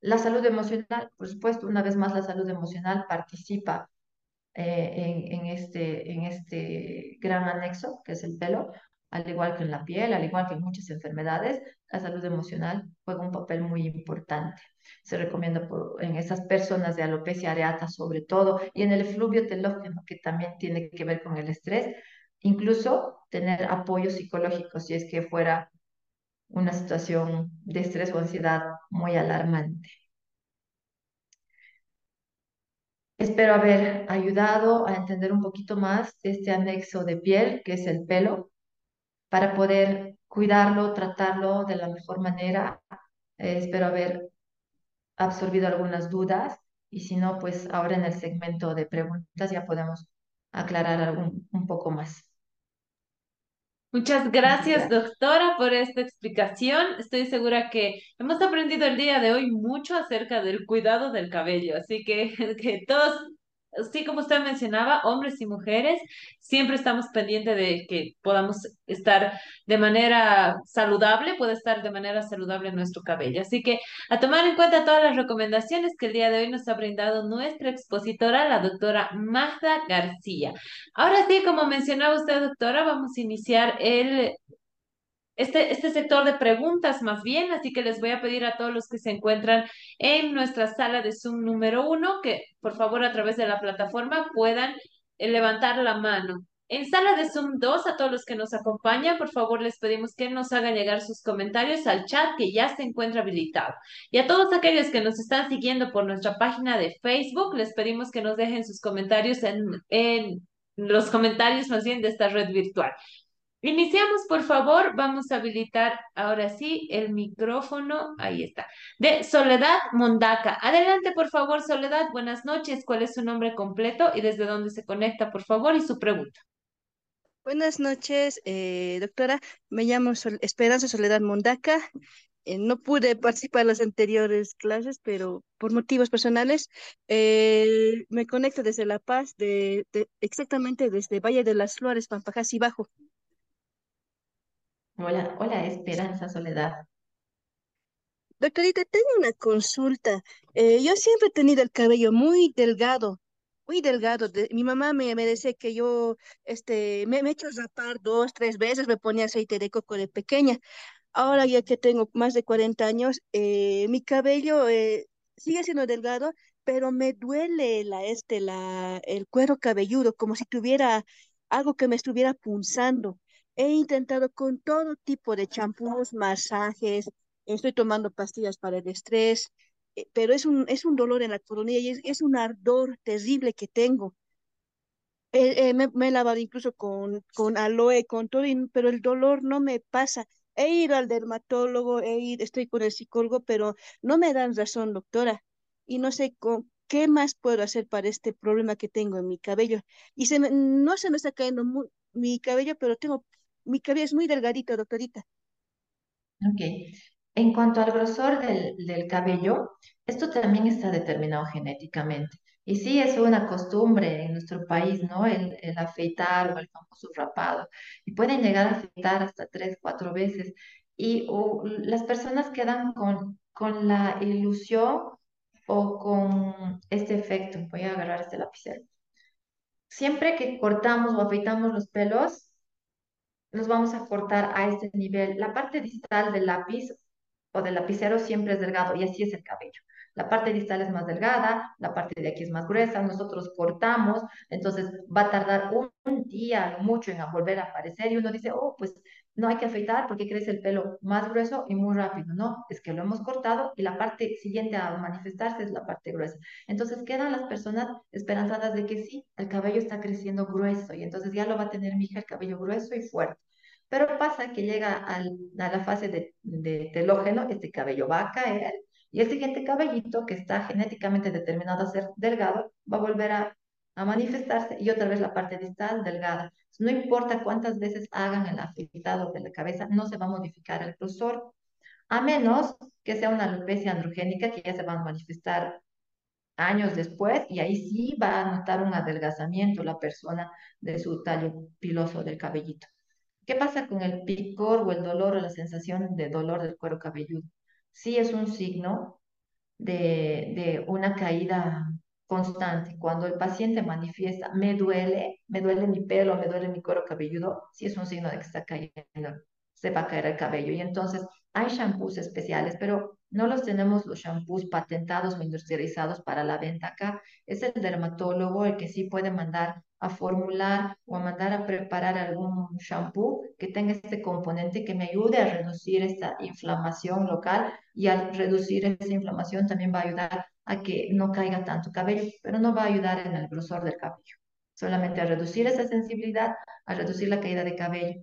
La salud emocional, por supuesto, una vez más la salud emocional participa eh, en, este, en este gran anexo que es el pelo, al igual que en la piel, al igual que en muchas enfermedades, la salud emocional juega un papel muy importante. Se recomienda en esas personas de alopecia areata sobre todo y en el fluvio telógeno que también tiene que ver con el estrés, incluso tener apoyo psicológico si es que fuera una situación de estrés o ansiedad muy alarmante. Espero haber ayudado a entender un poquito más este anexo de piel, que es el pelo, para poder cuidarlo, tratarlo de la mejor manera. Eh, espero haber absorbido algunas dudas y si no, pues ahora en el segmento de preguntas ya podemos aclarar algún, un poco más. Muchas gracias, doctora, por esta explicación. Estoy segura que hemos aprendido el día de hoy mucho acerca del cuidado del cabello, así que, que todos sí, como usted mencionaba, hombres y mujeres, siempre estamos pendientes de que podamos estar de manera saludable, puede estar de manera saludable nuestro cabello. Así que a tomar en cuenta todas las recomendaciones que el día de hoy nos ha brindado nuestra expositora, la doctora Magda García. Ahora sí, como mencionaba usted, doctora, vamos a iniciar el este, este sector de preguntas más bien, así que les voy a pedir a todos los que se encuentran en nuestra sala de Zoom número uno que por favor a través de la plataforma puedan eh, levantar la mano. En sala de Zoom 2, a todos los que nos acompañan, por favor les pedimos que nos hagan llegar sus comentarios al chat que ya se encuentra habilitado. Y a todos aquellos que nos están siguiendo por nuestra página de Facebook, les pedimos que nos dejen sus comentarios en, en los comentarios más bien de esta red virtual. Iniciamos, por favor. Vamos a habilitar ahora sí el micrófono. Ahí está. De Soledad Mondaca. Adelante, por favor, Soledad. Buenas noches. ¿Cuál es su nombre completo y desde dónde se conecta, por favor? Y su pregunta. Buenas noches, eh, doctora. Me llamo Esperanza Soledad Mondaca. Eh, no pude participar en las anteriores clases, pero por motivos personales eh, me conecto desde La Paz, de, exactamente desde Valle de las Flores, y Bajo. Hola, hola Esperanza Soledad. Doctorita, tengo una consulta. Eh, yo siempre he tenido el cabello muy delgado, muy delgado. mi mamá me, me decía que yo este, me, me he hecho rapar dos, tres veces, me ponía aceite de coco de pequeña. Ahora ya que tengo más de 40 años, eh, mi cabello eh, sigue siendo delgado, pero me duele la, este, la, el cuero cabelludo, como si tuviera algo que me estuviera punzando. He intentado con todo tipo de champús, masajes, estoy tomando pastillas para el estrés, eh, pero es un, es un dolor en la coronilla y es, un ardor terrible que tengo. Eh, me, he lavado incluso con, con aloe, con todo, pero el dolor no me pasa. He ido al dermatólogo, he ido, estoy con el psicólogo, pero no me dan razón, doctora. Y no sé con, qué más puedo hacer para este problema que tengo en mi cabello. Y se no se me está cayendo mi cabello, pero tengo mi cabello es muy delgadito, doctorita. Ok. En cuanto al grosor del, del cabello, esto también está determinado genéticamente. Y sí, es una costumbre en nuestro país, ¿no? El, el afeitar o el famoso rapado. Y pueden llegar a afeitar hasta tres, cuatro veces. Y las personas quedan con, con la ilusión o con este efecto. Voy a agarrar este lapicero. Siempre que cortamos o afeitamos los pelos, nos vamos a cortar a este nivel. La parte distal del lápiz o del lapicero siempre es delgado y así es el cabello. La parte distal es más delgada, la parte de aquí es más gruesa, nosotros cortamos, entonces va a tardar un, día mucho en volver a aparecer y uno dice, oh, pues no hay que afeitar porque crece el pelo más grueso y muy rápido. No, es que lo hemos cortado y la parte siguiente a manifestarse es la parte gruesa. Entonces quedan las personas esperanzadas de que sí, el cabello está creciendo grueso y entonces ya lo va a tener mi hija el cabello grueso y fuerte. Pero pasa que llega a la fase de, de telógeno, este cabello va a caer y el siguiente cabellito que está genéticamente determinado a ser delgado va a volver a, a manifestarse y otra vez la parte distal delgada. No importa cuántas veces hagan el afeitado de la cabeza, no se va a modificar el grosor, a menos que sea una alopecia androgénica que ya se va a manifestar años después y ahí sí va a notar un adelgazamiento la persona de su tallo piloso del cabellito. ¿Qué pasa con el picor o el dolor o la sensación de dolor del cuero cabelludo? Sí es un signo de, de una caída constante. Cuando el paciente manifiesta, me duele, me duele mi pelo, me duele mi cuero cabelludo, sí es un signo de que está cayendo, se va a caer el cabello. Y entonces hay shampoos especiales, pero no los tenemos los shampoos patentados o industrializados para la venta acá. Es el dermatólogo el que sí puede mandar a formular o a mandar a preparar algún shampoo que tenga este componente que me ayude a reducir esta inflamación local y al reducir esa inflamación también va a ayudar a que no caiga tanto cabello, pero no va a ayudar en el grosor del cabello, solamente a reducir esa sensibilidad, a reducir la caída de cabello.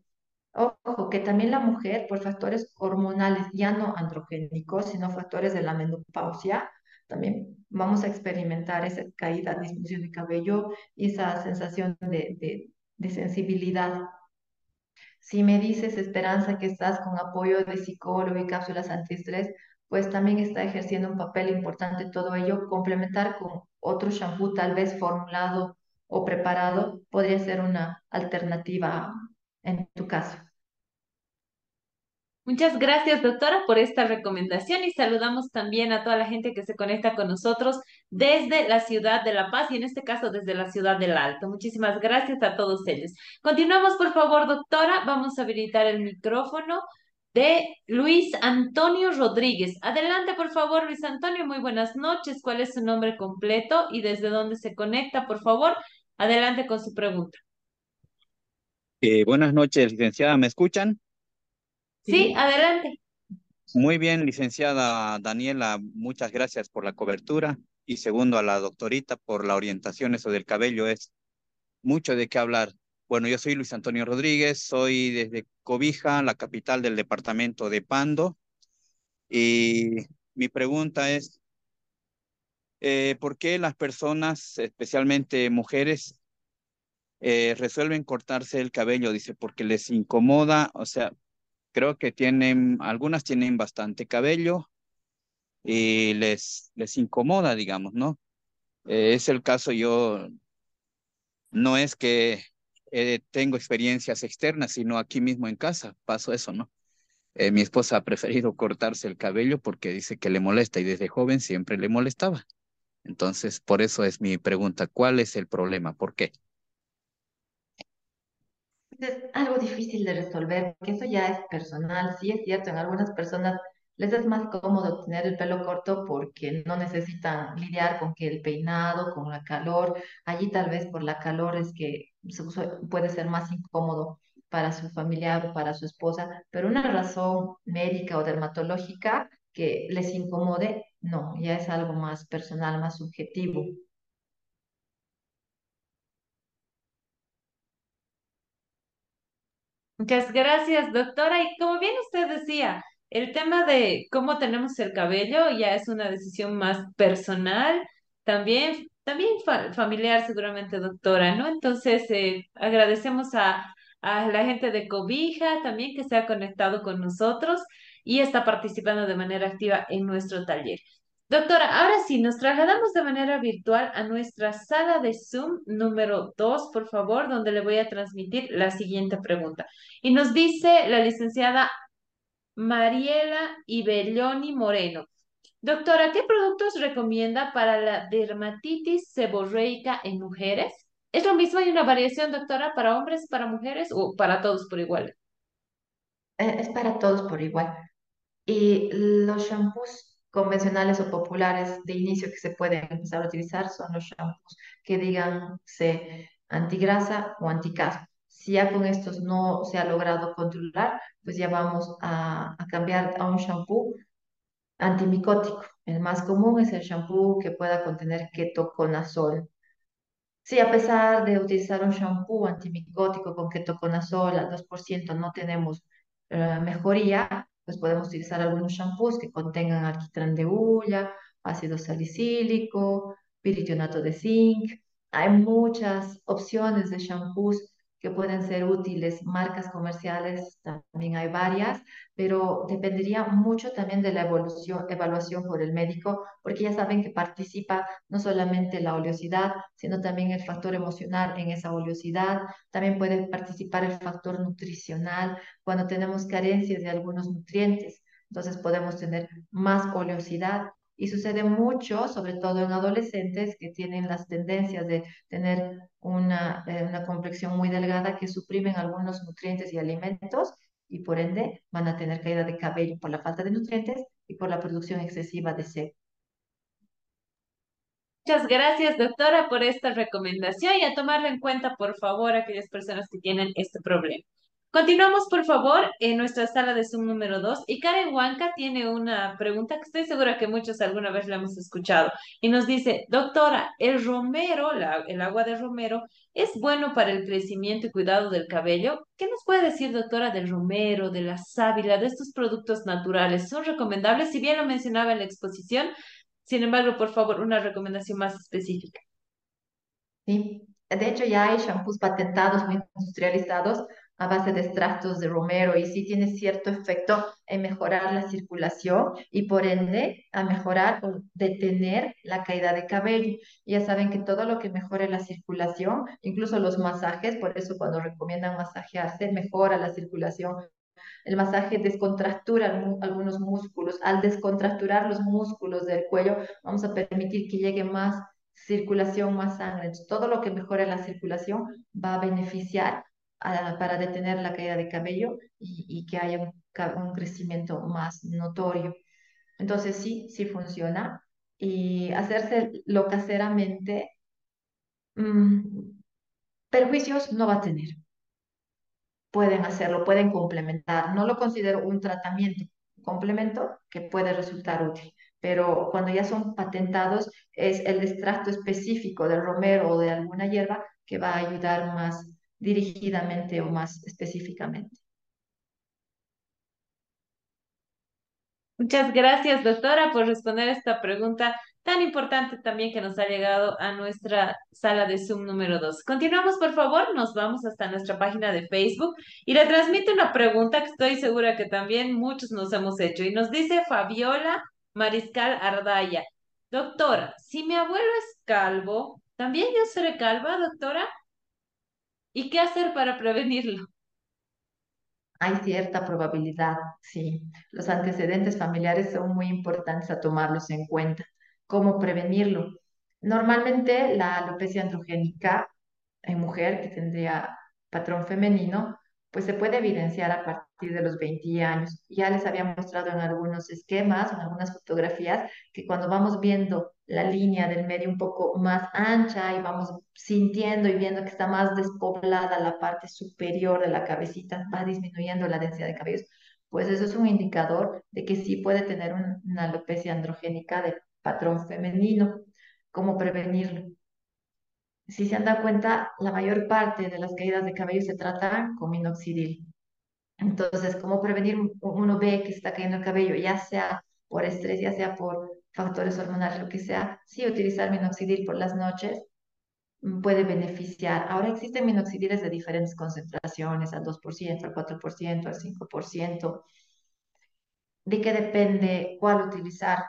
Ojo, que también la mujer, por factores hormonales, ya no androgénicos, sino factores de la menopausia, también vamos a experimentar esa caída, disminución de cabello y esa sensación de, sensibilidad. Si me dices, Esperanza, que estás con apoyo de psicólogo y cápsulas antiestrés, pues también está ejerciendo un papel importante todo ello, complementar con otro shampoo tal vez formulado o preparado podría ser una alternativa en tu caso. Muchas gracias, doctora, por esta recomendación y saludamos también a toda la gente que se conecta con nosotros desde la ciudad de La Paz y en este caso desde la ciudad del Alto. Muchísimas gracias a todos ellos. Continuamos, por favor, doctora. Vamos a habilitar el micrófono de Luis Antonio Rodríguez. Adelante, por favor, Luis Antonio. Muy buenas noches. ¿Cuál es su nombre completo y desde dónde se conecta, por favor? Adelante con su pregunta. Eh, buenas noches, licenciada. ¿Me escuchan? Sí, adelante. Muy bien, licenciada Daniela, muchas gracias por la cobertura. Y segundo, a la doctorita por la orientación. Eso del cabello es mucho de qué hablar. Bueno, yo soy Luis Antonio Rodríguez, soy desde Cobija, la capital del departamento de Pando. Y mi pregunta es, eh, ¿por qué las personas, especialmente mujeres, eh, resuelven cortarse el cabello? Dice, porque les incomoda, o sea, creo que tienen, algunas tienen bastante cabello y les, les incomoda, digamos, ¿no? Eh, es el caso, yo no es que eh, tengo experiencias externas, sino aquí mismo en casa paso eso, ¿no? Eh, mi esposa ha preferido cortarse el cabello porque dice que le molesta y desde joven siempre le molestaba. Entonces, por eso es mi pregunta, ¿cuál es el problema? ¿Por qué? Es algo difícil de resolver, porque eso ya es personal. Sí es cierto, en algunas personas les es más cómodo tener el pelo corto porque no necesitan lidiar con que el peinado, con la calor. Allí tal vez por la calor es que puede ser más incómodo para su familiar o para su esposa, pero una razón médica o dermatológica que les incomode, no, ya es algo más personal, más subjetivo. Muchas gracias, doctora. Y como bien usted decía, el tema de cómo tenemos el cabello ya es una decisión más personal, también, también familiar seguramente, doctora, ¿no? Entonces, eh, agradecemos a, a la gente de Cobija también que se ha conectado con nosotros y está participando de manera activa en nuestro taller. Doctora, ahora sí, nos trasladamos de manera virtual a nuestra sala de Zoom número 2, por favor, donde le voy a transmitir la siguiente pregunta. Y nos dice la licenciada Mariela Ibelloni Moreno. Doctora, ¿qué productos recomienda para la dermatitis seborreica en mujeres? ¿Es lo mismo? ¿Hay una variación, doctora, para hombres, para mujeres o para todos por igual? Eh, es para todos por igual. Y los shampoos convencionales o populares de inicio que se pueden empezar a utilizar son los shampoos que digan se antigrasa o anticaspa. Si ya con estos no se ha logrado controlar, pues ya vamos a, a cambiar a un shampoo antimicótico. El más común es el shampoo que pueda contener ketoconazol. Si a pesar de utilizar un shampoo antimicótico con ketoconazol al 2% no tenemos eh, mejoría, pues podemos utilizar algunos shampoos que contengan alquitrán de hulla, ácido salicílico, piritionato de zinc. Hay muchas opciones de shampoos que pueden ser útiles, marcas comerciales, también hay varias, pero dependería mucho también de la evolución, evaluación por el médico, porque ya saben que participa no solamente la oleosidad, sino también el factor emocional en esa oleosidad, también puede participar el factor nutricional cuando tenemos carencias de algunos nutrientes, entonces podemos tener más oleosidad y sucede mucho, sobre todo en adolescentes que tienen las tendencias de tener una, eh, una complexión muy delgada que suprimen algunos nutrientes y alimentos y por ende van a tener caída de cabello por la falta de nutrientes y por la producción excesiva de sebo. Muchas gracias, doctora, por esta recomendación y a tomarla en cuenta, por favor, aquellas personas que tienen este problema. Continuamos, por favor, en nuestra sala de Zoom número 2 y Karen Huanca tiene una pregunta que estoy segura que muchos alguna vez la hemos escuchado y nos dice, doctora, ¿el romero, el agua de romero, es bueno para el crecimiento y cuidado del cabello? ¿Qué nos puede decir, doctora, del romero, de la sábila, de estos productos naturales? ¿Son recomendables? Si bien lo mencionaba en la exposición, sin embargo, por favor, una recomendación más específica. Sí, de hecho ya hay shampoos patentados muy industrializados a base de extractos de romero y sí tiene cierto efecto en mejorar la circulación y por ende a mejorar o detener la caída de cabello. Ya saben que todo lo que mejore la circulación, incluso los masajes, por eso cuando recomiendan masajearse, mejora la circulación. El masaje descontractura algunos músculos. Al descontracturar los músculos del cuello, vamos a permitir que llegue más circulación, más sangre. todo lo que mejore la circulación va a beneficiar para detener la caída de cabello y, que haya un, crecimiento más notorio. Entonces sí, sí funciona. Y hacerse lo caseramente, mm, perjuicios no va a tener. Pueden hacerlo, pueden complementar. No lo considero un tratamiento, un complemento que puede resultar útil. Pero cuando ya son patentados, es el extracto específico del romero o de alguna hierba que va a ayudar más dirigidamente o más específicamente. Muchas gracias, doctora, por responder esta pregunta tan importante también que nos ha llegado a nuestra sala de Zoom número 2. Continuamos, por favor, nos vamos hasta nuestra página de Facebook y le transmite una pregunta que estoy segura que también muchos nos hemos hecho y nos dice Fabiola Mariscal Ardaya. Doctora, si mi abuelo es calvo, ¿también yo seré calva, doctora? ¿Y qué hacer para prevenirlo? Hay cierta probabilidad, sí. Los antecedentes familiares son muy importantes a tomarlos en cuenta. ¿Cómo prevenirlo? Normalmente la alopecia androgénica en mujer que tendría patrón femenino pues se puede evidenciar a partir de los 20 años. Ya les había mostrado en algunos esquemas, en algunas fotografías, que cuando vamos viendo la línea del medio un poco más ancha y vamos sintiendo y viendo que está más despoblada la parte superior de la cabecita, va disminuyendo la densidad de cabellos, pues eso es un indicador de que sí puede tener una alopecia androgénica de patrón femenino. ¿Cómo prevenirlo? Si se han dado cuenta, la mayor parte de las caídas de cabello se tratan con minoxidil. Entonces, ¿cómo prevenir? Uno ve que está cayendo el cabello, ya sea por estrés, ya sea por factores hormonales, lo que sea, sí utilizar minoxidil por las noches puede beneficiar. Ahora existen minoxidiles de diferentes concentraciones, al 2%, al 4%, al 5%. ¿De qué depende cuál utilizar?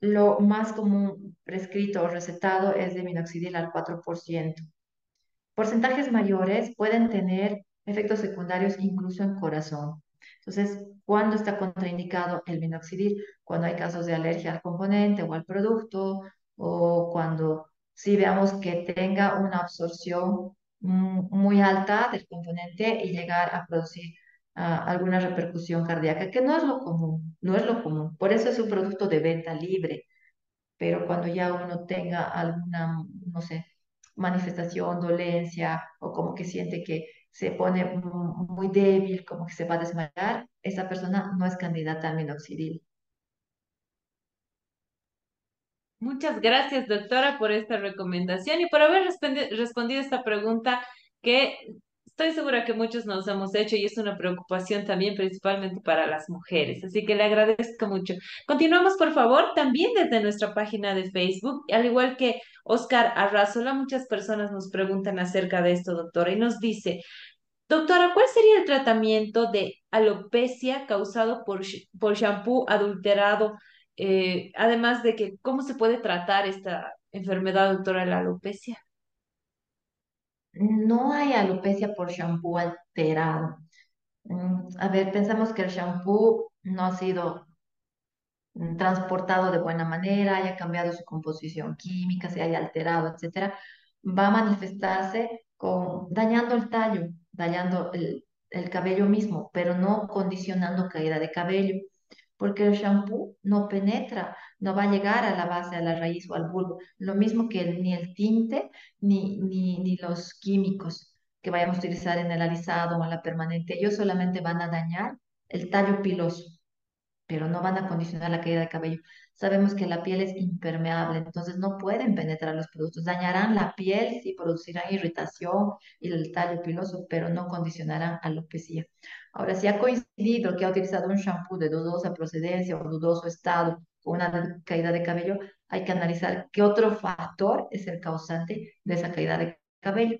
Lo más común prescrito o recetado es de minoxidil al 4%. Porcentajes mayores pueden tener efectos secundarios incluso en corazón. Entonces, ¿cuándo está contraindicado el minoxidil? Cuando hay casos de alergia al componente o al producto, o cuando sí veamos que tenga una absorción muy alta del componente y llegar a producir alguna repercusión cardíaca, que no es lo común, no es lo común. Por eso es un producto de venta libre. Pero cuando ya uno tenga alguna, no sé, manifestación, dolencia, o como que siente que se pone muy débil, como que se va a desmayar, esa persona no es candidata al minoxidil. Muchas gracias, doctora, por esta recomendación y por haber respondido esta pregunta que estoy segura que muchos nos hemos hecho y es una preocupación también principalmente para las mujeres. Así que le agradezco mucho. Continuamos, por favor, también desde nuestra página de Facebook, al igual que Oscar Arrazola, muchas personas nos preguntan acerca de esto, doctora, y nos dice, doctora, ¿cuál sería el tratamiento de alopecia causado por, por shampoo adulterado? Eh, además de que, ¿cómo se puede tratar esta enfermedad, doctora, la alopecia? No hay alopecia por shampoo alterado. Mm, a ver, pensamos que el shampoo no ha sido mm, transportado de buena manera, haya cambiado su composición química, se haya alterado, etcétera, va a manifestarse dañando el tallo, dañando el cabello mismo, pero no condicionando caída de cabello porque el shampoo no penetra, no va a llegar a la base, a la raíz o al bulbo. Lo mismo que ni el tinte ni, ni, ni los químicos que vayamos a utilizar en el alisado o en la permanente. Ellos solamente van a dañar el tallo piloso, pero no van a condicionar la caída de cabello. Sabemos que la piel es impermeable, entonces no pueden penetrar los productos. Dañarán la piel, sí, producirán irritación y el tallo piloso, pero no condicionarán alopecia. Ahora, si ha coincidido que ha utilizado un shampoo de dudosa procedencia o dudoso estado con una caída de cabello, hay que analizar qué otro factor es el causante de esa caída de cabello.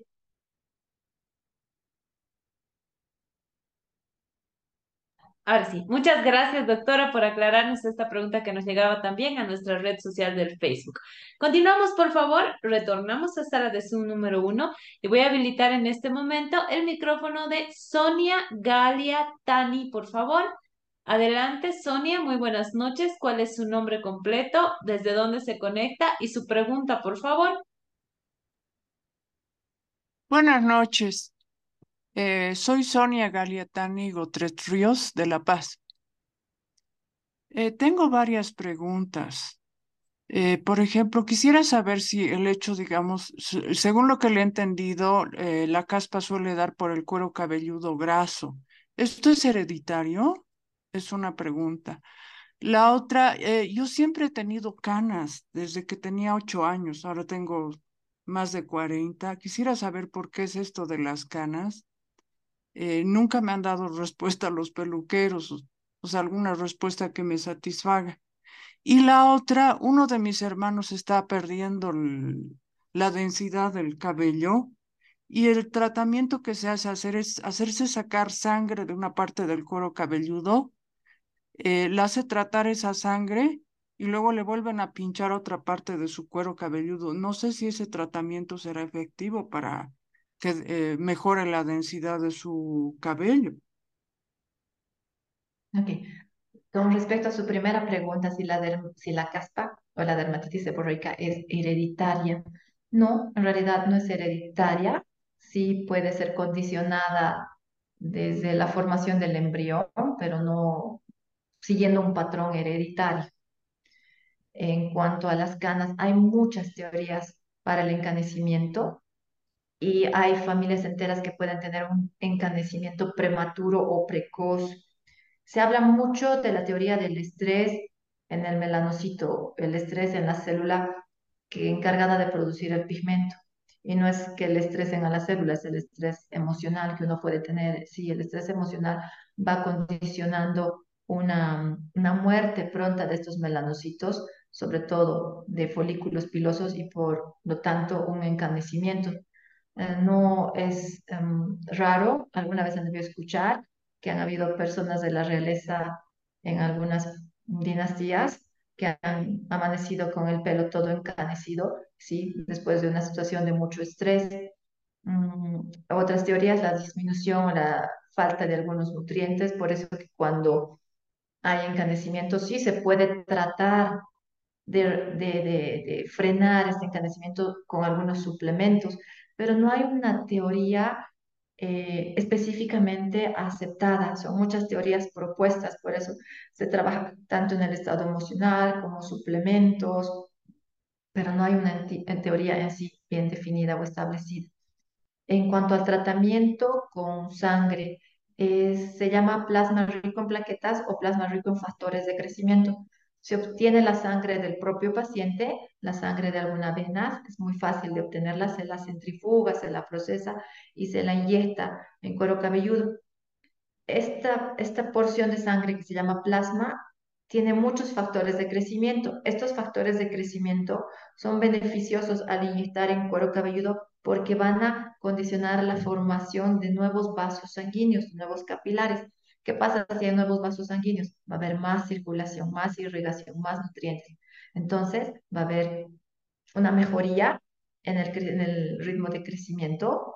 Ahora sí, muchas gracias, doctora, por aclararnos esta pregunta que nos llegaba también a nuestra red social del Facebook. Continuamos, por favor, retornamos a sala de Zoom número uno y voy a habilitar en este momento el micrófono de Sonia Galia Tani, por favor. Adelante, Sonia, muy buenas noches. ¿Cuál es su nombre completo? ¿Desde dónde se conecta? Y su pregunta, por favor. Buenas noches. Eh, soy Sonia Galiatani Gotres Ríos de La Paz. Eh, tengo varias preguntas. Eh, por ejemplo, quisiera saber si el hecho, digamos, según lo que le he entendido, la caspa suele dar por el cuero cabelludo graso. ¿Esto es hereditario? Es una pregunta. La otra, yo siempre he tenido canas desde que tenía ocho años, ahora tengo más de cuarenta. Quisiera saber por qué es esto de las canas. Eh, nunca me han dado respuesta a los peluqueros, o, sea, alguna respuesta que me satisfaga. Y la otra, uno de mis hermanos está perdiendo la densidad del cabello y el tratamiento que se hace es hacerse sacar sangre de una parte del cuero cabelludo, eh, le hace tratar esa sangre y luego le vuelven a pinchar otra parte de su cuero cabelludo. No sé si ese tratamiento será efectivo para que eh, mejore la densidad de su cabello. Ok. Con respecto a su primera pregunta, si la, si la caspa o la dermatitis seborreica es hereditaria, no, en realidad no es hereditaria, sí puede ser condicionada desde la formación del embrión, pero no siguiendo un patrón hereditario. En cuanto a las canas, hay muchas teorías para el encanecimiento y hay familias enteras que pueden tener un encanecimiento prematuro o precoz. Se habla mucho de la teoría del estrés en el melanocito, el estrés en la célula que encargada de producir el pigmento. Y no es que el estrés en la célula, es el estrés emocional que uno puede tener. Sí, el estrés emocional va condicionando una, una muerte pronta de estos melanocitos, sobre todo de folículos pilosos y por lo tanto un encanecimiento. Eh, no es em, raro, alguna vez han debido escuchar que han habido personas de la realeza en algunas dinastías que han amanecido con el pelo todo encanecido, ¿sí? después de una situación de mucho estrés. Mm, otras teorías, la disminución o la falta de algunos nutrientes, por eso que cuando hay encanecimiento sí se puede tratar de, de, de frenar este encanecimiento con algunos suplementos, pero no hay una teoría eh, específicamente aceptada. Son muchas teorías propuestas, por eso se trabaja tanto en el estado emocional como suplementos, pero no hay una teoría en sí bien definida o establecida. En cuanto al tratamiento con sangre, se llama plasma rico en plaquetas o plasma rico en factores de crecimiento. Se obtiene la sangre del propio paciente, la sangre de alguna vena, es muy fácil de obtenerla, se la centrifuga, se la procesa y se la inyecta en cuero cabelludo. Esta, esta porción de sangre que se llama plasma tiene muchos factores de crecimiento. Estos factores de crecimiento son beneficiosos al inyectar en cuero cabelludo porque van a condicionar la formación de nuevos vasos sanguíneos, nuevos capilares. ¿Qué pasa si hay nuevos vasos sanguíneos? Va a haber más circulación, más irrigación, más nutrientes. Entonces, va a haber una mejoría en el, ritmo de crecimiento,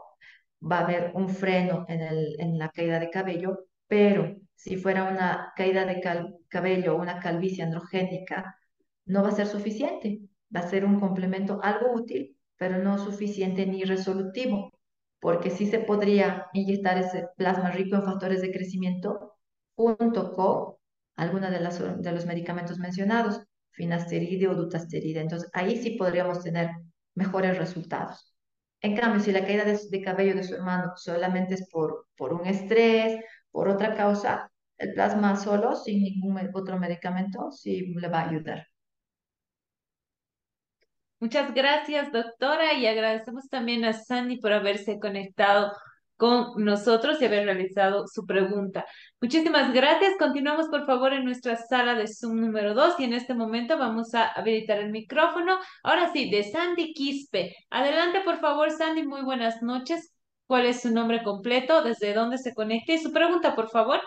va a haber un freno en la caída de cabello, pero si fuera una caída de cabello o una calvicie androgénica, no va a ser suficiente. Va a ser un complemento algo útil, pero no suficiente ni resolutivo porque sí se podría inyectar ese plasma rico en factores de crecimiento junto con alguna de, las, de los medicamentos mencionados, finasteride o dutasteride. Entonces, ahí sí podríamos tener mejores resultados. En cambio, si la caída de, cabello de su hermano solamente es por, por un estrés, por otra causa, el plasma solo, sin ningún otro medicamento, sí le va a ayudar. Muchas gracias, doctora, y agradecemos también a Sandy por haberse conectado con nosotros y haber realizado su pregunta. Muchísimas gracias. Continuamos, por favor, en nuestra sala de Zoom número 2 y en este momento vamos a habilitar el micrófono. Ahora sí, de Sandy Quispe. Adelante, por favor, Sandy. Muy buenas noches. ¿Cuál es su nombre completo? ¿Desde dónde se conecta? Y su pregunta, por favor.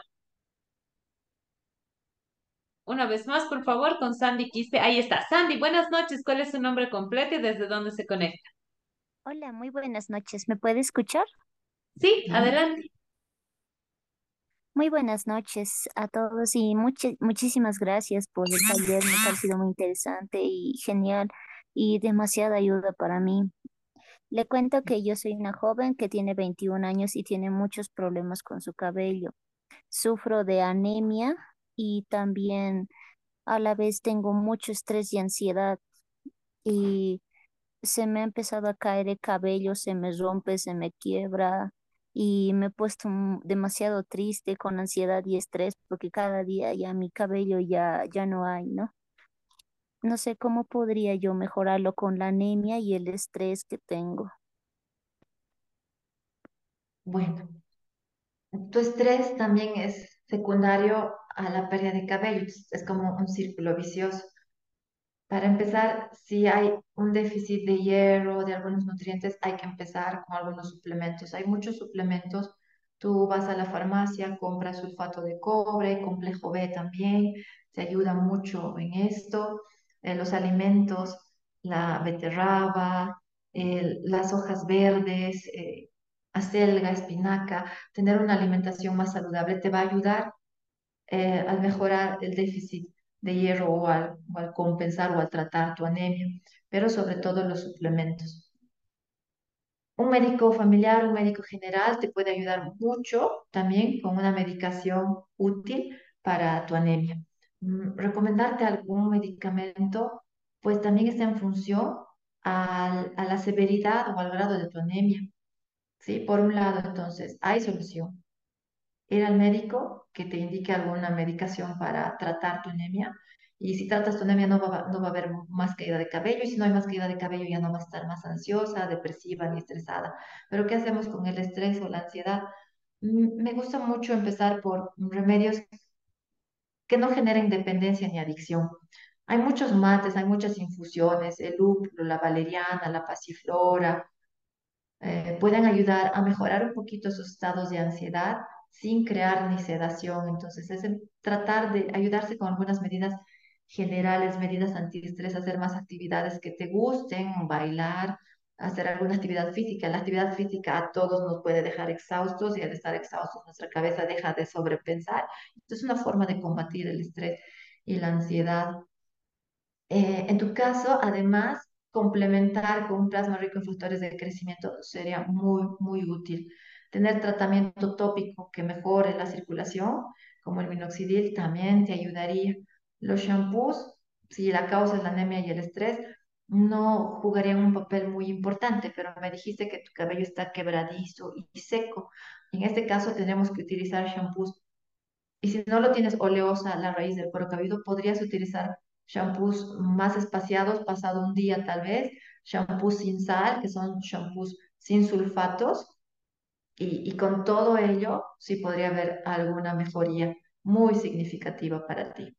Una vez más, por favor, con Sandy Quispe. Ahí está. Sandy, buenas noches. ¿Cuál es su nombre completo y desde dónde se conecta? Hola, muy buenas noches. ¿Me puede escuchar? Sí, adelante. Muy buenas noches a todos y muchísimas gracias por el taller. Me ha parecido muy interesante y genial y demasiada ayuda para mí. Le cuento que yo soy una joven que tiene 21 años y tiene muchos problemas con su cabello. Sufro de anemia y también a la vez tengo mucho estrés y ansiedad y se me ha empezado a caer el cabello, se me rompe, se me quiebra y me he puesto demasiado triste con ansiedad y estrés porque cada día ya mi cabello ya, ya no hay, ¿no? No sé cómo podría yo mejorarlo con la anemia y el estrés que tengo. Bueno, tu estrés también es secundario a la pérdida de cabello, es como un círculo vicioso. Para empezar, si hay un déficit de hierro, de algunos nutrientes, hay que empezar con algunos suplementos. Hay muchos suplementos. Tú vas a la farmacia, compras sulfato de cobre, complejo B también, te ayuda mucho en esto. Eh, los alimentos, la beterraba, las hojas verdes, eh, acelga, espinaca, tener una alimentación más saludable te va a ayudar eh, al mejorar el déficit de hierro o al, compensar o al tratar tu anemia, pero sobre todo los suplementos. Un médico familiar, un médico general te puede ayudar mucho también con una medicación útil para tu anemia. Mm, recomendarte algún medicamento, pues también está en función a la severidad o al grado de tu anemia. ¿Sí? Por un lado, entonces, hay solución ir al médico que te indique alguna medicación para tratar tu anemia. Y si tratas tu anemia no va, no va a haber más caída de cabello y si no hay más caída de cabello ya no va a estar más ansiosa, depresiva ni estresada. Pero ¿qué hacemos con el estrés o la ansiedad? Mm, me gusta mucho empezar por remedios que no generen dependencia ni adicción. Hay muchos mates, hay muchas infusiones, el lúpulo, la valeriana, la pasiflora, eh, pueden ayudar a mejorar un poquito sus estados de ansiedad sin crear ni sedación. Entonces, es tratar de ayudarse con algunas medidas generales, medidas antiestrés, hacer más actividades que te gusten, bailar, hacer alguna actividad física. La actividad física a todos nos puede dejar exhaustos y al estar exhaustos nuestra cabeza deja de sobrepensar. Entonces, es una forma de combatir el estrés y la ansiedad. Eh, en tu caso, además, complementar con un plasma rico en factores de crecimiento sería muy, muy útil. Tener tratamiento tópico que mejore la circulación, como el minoxidil, también te ayudaría. Los shampoos, si la causa es la anemia y el estrés, no jugarían un papel muy importante, pero me dijiste que tu cabello está quebradizo y seco. En este caso tenemos que utilizar shampoos. Y si no lo tienes oleosa la raíz del cuero cabelludo, podrías utilizar shampoos más espaciados, pasado un día tal vez, shampoos sin sal, que son shampoos sin sulfatos, y, con todo ello sí podría haber alguna mejoría muy significativa para ti.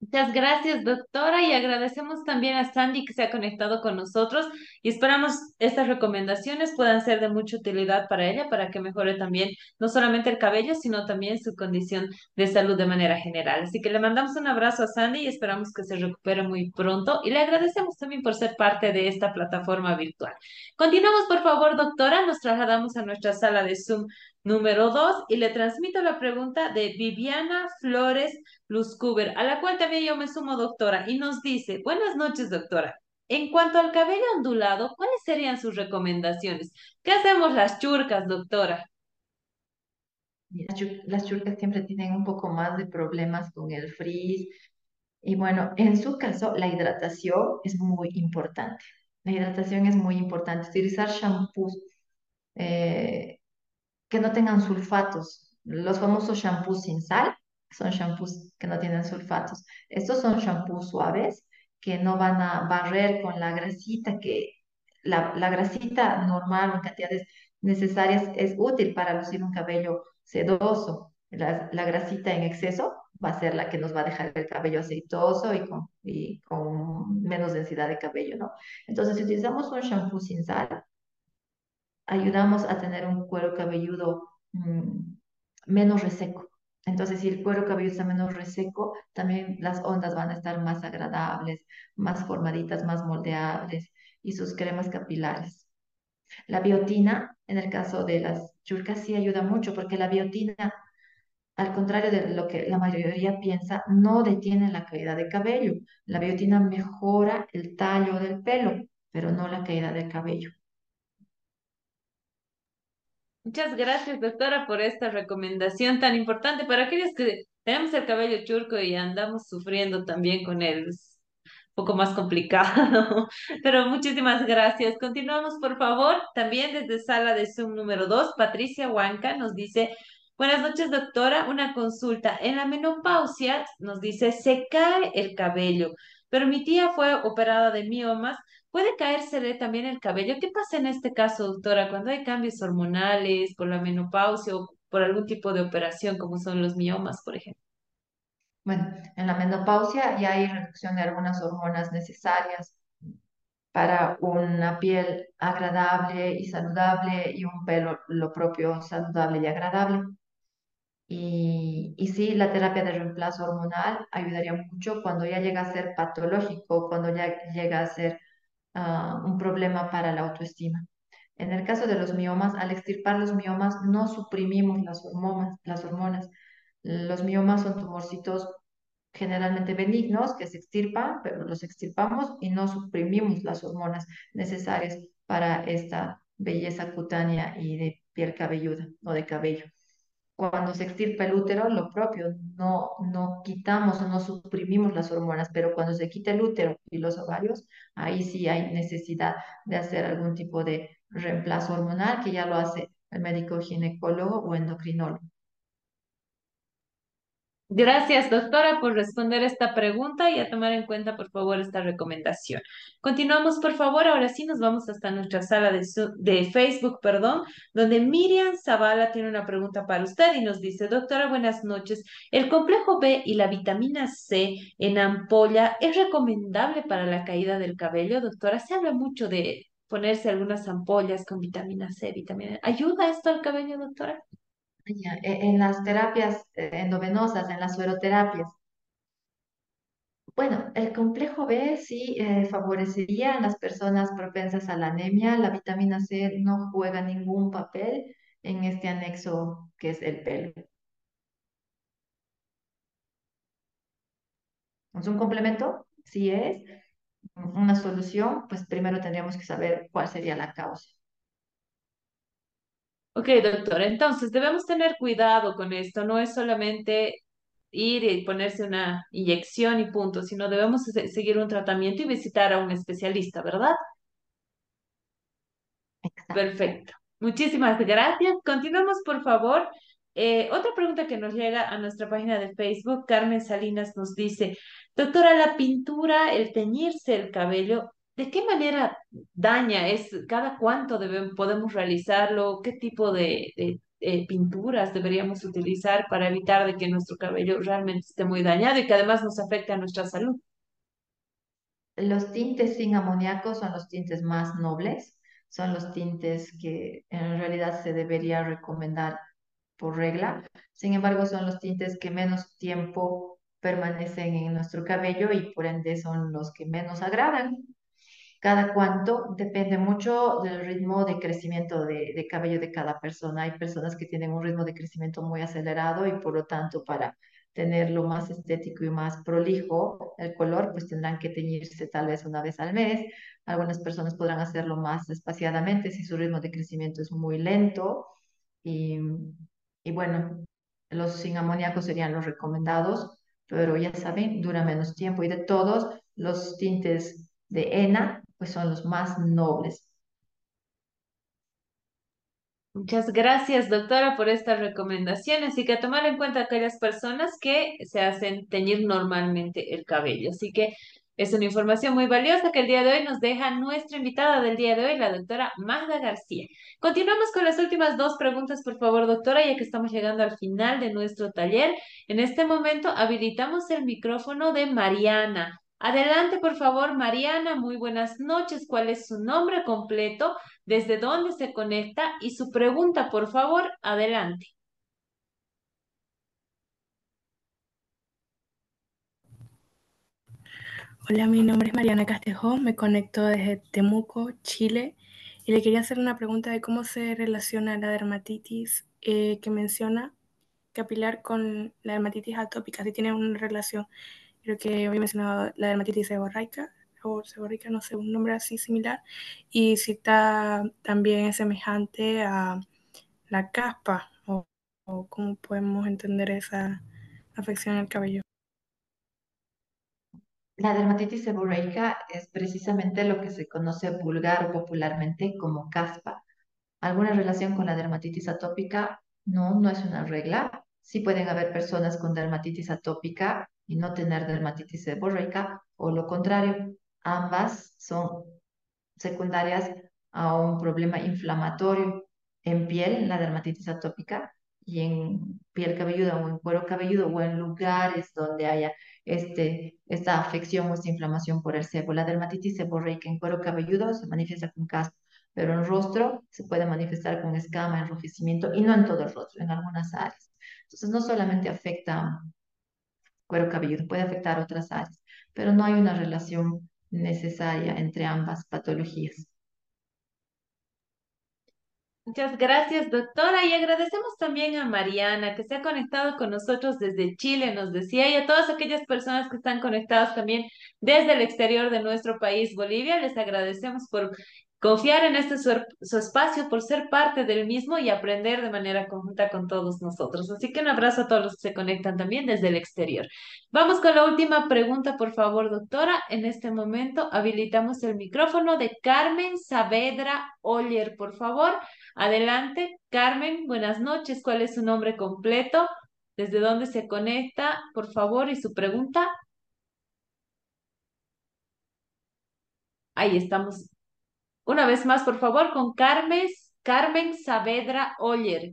Muchas gracias, doctora, y agradecemos también a Sandy que se ha conectado con nosotros y esperamos estas recomendaciones puedan ser de mucha utilidad para ella, para que mejore también no solamente el cabello, sino también su condición de salud de manera general. Así que le mandamos un abrazo a Sandy y esperamos que se recupere muy pronto y le agradecemos también por ser parte de esta plataforma virtual. Continuamos, por favor, doctora, nos trasladamos a nuestra sala de Zoom número 2 y le transmito la pregunta de Viviana Flores Luzcuber, a la cual también yo me sumo, doctora, y nos dice, buenas noches, doctora. En cuanto al cabello ondulado, ¿cuáles serían sus recomendaciones? ¿Qué hacemos las churcas, doctora? Las churcas siempre tienen un poco más de problemas con el frizz. Y bueno, en su caso, la hidratación es muy importante. La hidratación es muy importante. Utilizar shampoos eh, que no tengan sulfatos. Los famosos shampoos sin sal son shampoos que no tienen sulfatos. Estos son shampoos suaves que no van a barrer con la grasita que la, grasita normal en cantidades necesarias es útil para lucir un cabello sedoso. La, grasita en exceso va a ser la que nos va a dejar el cabello aceitoso y con, y con menos densidad de cabello, ¿no? Entonces, si utilizamos un shampoo sin sal, ayudamos a tener un cuero cabelludo mm, menos reseco. Entonces, si el cuero cabelludo está menos reseco, también las ondas van a estar más agradables, más formaditas, más moldeables y sus cremas capilares. La biotina, en el caso de las churcas, sí ayuda mucho porque la biotina, al contrario de lo que la mayoría piensa, no detiene la caída de cabello. La biotina mejora el tallo del pelo, pero no la caída del cabello. Muchas gracias, doctora, por esta recomendación tan importante para aquellos que tenemos el cabello churco y andamos sufriendo también con él. Es un poco más complicado, pero muchísimas gracias. Continuamos, por favor. También desde sala de Zoom número 2, Patricia Huanca nos dice, buenas noches, doctora. Una consulta. En la menopausia nos dice, se cae el cabello, pero mi tía fue operada de miomas ¿Puede caérsele también el cabello? ¿Qué pasa en este caso, doctora, cuando hay cambios hormonales por la menopausia o por algún tipo de operación, como son los miomas, por ejemplo? Bueno, en la menopausia ya hay reducción de algunas hormonas necesarias para una piel agradable y saludable y un pelo lo propio saludable y agradable. Y, y sí, la terapia de reemplazo hormonal ayudaría mucho cuando ya llega a ser patológico, cuando ya llega a ser ah, un problema para la autoestima. En el caso de los miomas, al extirpar los miomas no suprimimos las hormonas, las hormonas. Los miomas son tumorcitos generalmente benignos que se extirpan, pero los extirpamos y no suprimimos las hormonas necesarias para esta belleza cutánea y de piel cabelluda o de cabello. Cuando se extirpa el útero, lo propio, no, no quitamos o no suprimimos las hormonas, pero cuando se quita el útero y los ovarios, ahí sí hay necesidad de hacer algún tipo de reemplazo hormonal que ya lo hace el médico ginecólogo o endocrinólogo. Gracias, doctora, por responder esta pregunta y a tomar en cuenta, por favor, esta recomendación. Continuamos, por favor. Ahora sí nos vamos hasta nuestra sala de, Facebook, perdón, donde Miriam Zavala tiene una pregunta para usted y nos dice, doctora, buenas noches. ¿El complejo B y la vitamina C en ampolla es recomendable para la caída del cabello, doctora? Se habla mucho de ponerse algunas ampollas con vitamina C, vitamina. ¿Ayuda esto al cabello, doctora? E, en las terapias eh, endovenosas, en las sueroterapias. Bueno, el complejo B sí eh, favorecería a las personas propensas a la anemia. La vitamina C no juega ningún papel en este anexo que es el pelo. ¿Es un complemento? Sí es. Una solución, pues primero tendríamos que saber cuál sería la causa. Ok, doctor, entonces debemos tener cuidado con esto, no es solamente ir y ponerse una inyección y punto, sino debemos seguir un tratamiento y visitar a un especialista, ¿verdad? Perfecto. Muchísimas gracias. Continuamos, por favor. Eh, otra pregunta que nos llega a nuestra página de Facebook, Carmen Salinas nos dice, doctora, la pintura, el teñirse el cabello, ¿De qué manera daña? ¿Es cada cuánto debemos, podemos realizarlo? ¿Qué tipo de, pinturas deberíamos utilizar para evitar de que nuestro cabello realmente esté muy dañado y que además nos afecte a nuestra salud? Los tintes sin amoníaco son los tintes más nobles, son los tintes que en realidad se debería recomendar por regla. Sin embargo, son los tintes que menos tiempo permanecen en nuestro cabello y por ende son los que menos agradan. Cada cuánto depende mucho del ritmo de crecimiento de, cabello de cada persona. Hay personas que tienen un ritmo de crecimiento muy acelerado y por lo tanto para tenerlo más estético y más prolijo el color, pues tendrán que teñirse tal vez una vez al mes. Algunas personas podrán hacerlo más espaciadamente si su ritmo de crecimiento es muy lento. Y, y bueno, los sin amoníaco serían los recomendados, pero ya saben, dura menos tiempo. Y de todos los tintes de henna, pues son los más nobles. Muchas gracias, doctora, por esta recomendación. Así que a tomar en cuenta aquellas personas que se hacen teñir normalmente el cabello. Así que es una información muy valiosa que el día de hoy nos deja nuestra invitada del día de hoy, la doctora Magda García. Continuamos con las últimas dos preguntas, por favor, doctora, ya que estamos llegando al final de nuestro taller. En este momento habilitamos el micrófono de Mariana. Adelante, por favor, Mariana, muy buenas noches. ¿Cuál es su nombre completo? ¿Desde dónde se conecta? Y su pregunta, por favor, adelante. Hola, mi nombre es Mariana Castejón, me conecto desde Temuco, Chile, y le quería hacer una pregunta de cómo se relaciona la dermatitis eh, que menciona capilar con la dermatitis atópica, si tiene una relación. Creo que había mencionado la dermatitis seborreica, o seborreica, no sé, un nombre así similar, y está también semejante a la caspa, o, o cómo podemos entender esa afección al cabello. La dermatitis seborreica es precisamente lo que se conoce vulgar popularmente como caspa. ¿Alguna relación con la dermatitis atópica? No, no es una regla. Sí pueden haber personas con dermatitis atópica y no tener dermatitis seborreica, o lo contrario, ambas son secundarias a un problema inflamatorio en piel, la dermatitis atópica, y en piel cabelluda o en cuero cabelludo o en lugares donde haya este, esta afección o esta inflamación por el sebo. La dermatitis seborreica en cuero cabelludo se manifiesta con caspa, pero en rostro se puede manifestar con escama, enrojecimiento y no en todo el rostro, en algunas áreas. Entonces no solamente afecta cuero cabelludo, puede afectar otras áreas, pero no hay una relación necesaria entre ambas patologías. Muchas gracias, doctora. Y agradecemos también a Mariana, que se ha conectado con nosotros desde Chile, nos decía, y a todas aquellas personas que están conectadas también desde el exterior de nuestro país, Bolivia. Les agradecemos por confiar en este su, espacio, por ser parte del mismo y aprender de manera conjunta con todos nosotros. Así que un abrazo a todos los que se conectan también desde el exterior. Vamos con la última pregunta, por favor, doctora. En este momento habilitamos el micrófono de Carmen Saavedra Oller, por favor. Adelante, Carmen, buenas noches. ¿Cuál es su nombre completo? ¿Desde dónde se conecta, por favor? Y su pregunta. Ahí estamos. Una vez más, por favor, con Carmen, Carmen Saavedra Oller.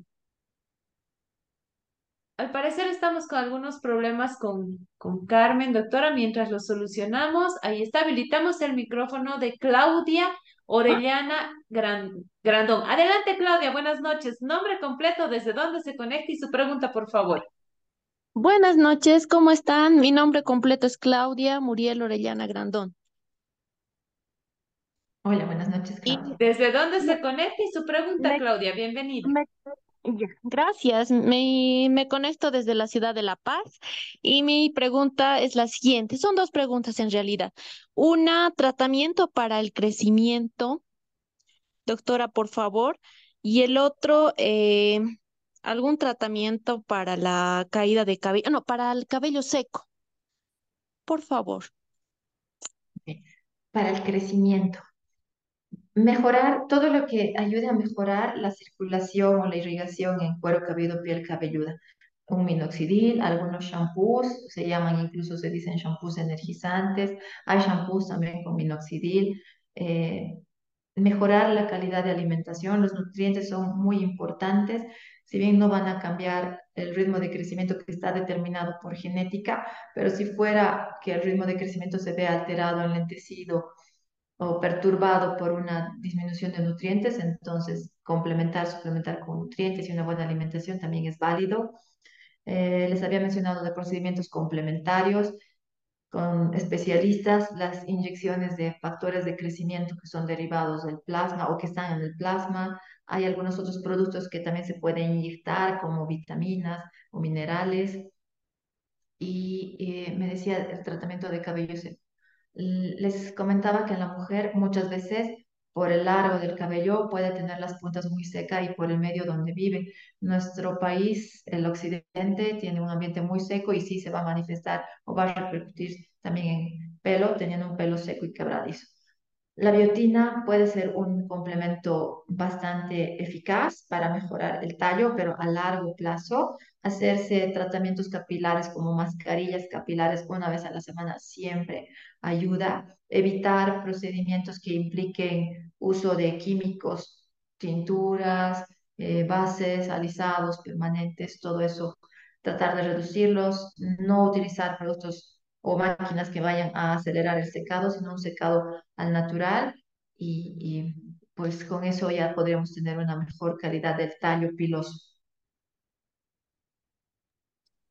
Al parecer estamos con algunos problemas con, con Carmen, doctora. Mientras lo solucionamos, ahí está, habilitamos el micrófono de Claudia Orellana Grandón. Adelante, Claudia, buenas noches. Nombre completo, desde dónde se conecta y su pregunta, por favor. Buenas noches, ¿cómo están? Mi nombre completo es Claudia Muriel Orellana Grandón. Hola, buenas noches, Claudia. ¿Y desde dónde se conecta y su pregunta, me, Claudia? Bienvenida. Me, gracias. Me, me conecto desde la ciudad de La Paz y mi pregunta es la siguiente. Son dos preguntas en realidad. Una, tratamiento para el crecimiento. Doctora, por favor. Y el otro, eh, algún tratamiento para la caída de cabello, no, para el cabello seco. Por favor. Para el crecimiento mejorar todo lo que ayude a mejorar la circulación o la irrigación en cuero cabelludo, piel cabelluda. Un minoxidil, algunos shampoos, se llaman incluso, se dicen shampoos energizantes, hay shampoos también con minoxidil. Eh, mejorar la calidad de alimentación, los nutrientes son muy importantes, si bien no van a cambiar el ritmo de crecimiento que está determinado por genética, pero si fuera que el ritmo de crecimiento se vea alterado, enlentecido, o perturbado por una disminución de nutrientes, entonces complementar, suplementar con nutrientes y una buena alimentación también es válido. Eh, les había mencionado de procedimientos complementarios con especialistas, las inyecciones de factores de crecimiento que son derivados del plasma o que están en el plasma. Hay algunos otros productos que también se pueden inyectar como vitaminas o minerales. Y eh, me decía el tratamiento de cabello les comentaba que la mujer muchas veces por el largo del cabello puede tener las puntas muy secas y por el medio donde vive. Nuestro país, el occidente, tiene un ambiente muy seco y sí se va a manifestar o va a repercutir también en pelo, teniendo un pelo seco y quebradizo. La biotina puede ser un complemento bastante eficaz para mejorar el tallo, pero a largo plazo, hacerse tratamientos capilares como mascarillas capilares una vez a la semana siempre ayuda. Evitar procedimientos que impliquen uso de químicos, tinturas, eh, bases, alisados, permanentes, todo eso, tratar de reducirlos, no utilizar productos o máquinas que vayan a acelerar el secado, sino un secado al natural y, y pues con eso ya podríamos tener una mejor calidad del tallo piloso.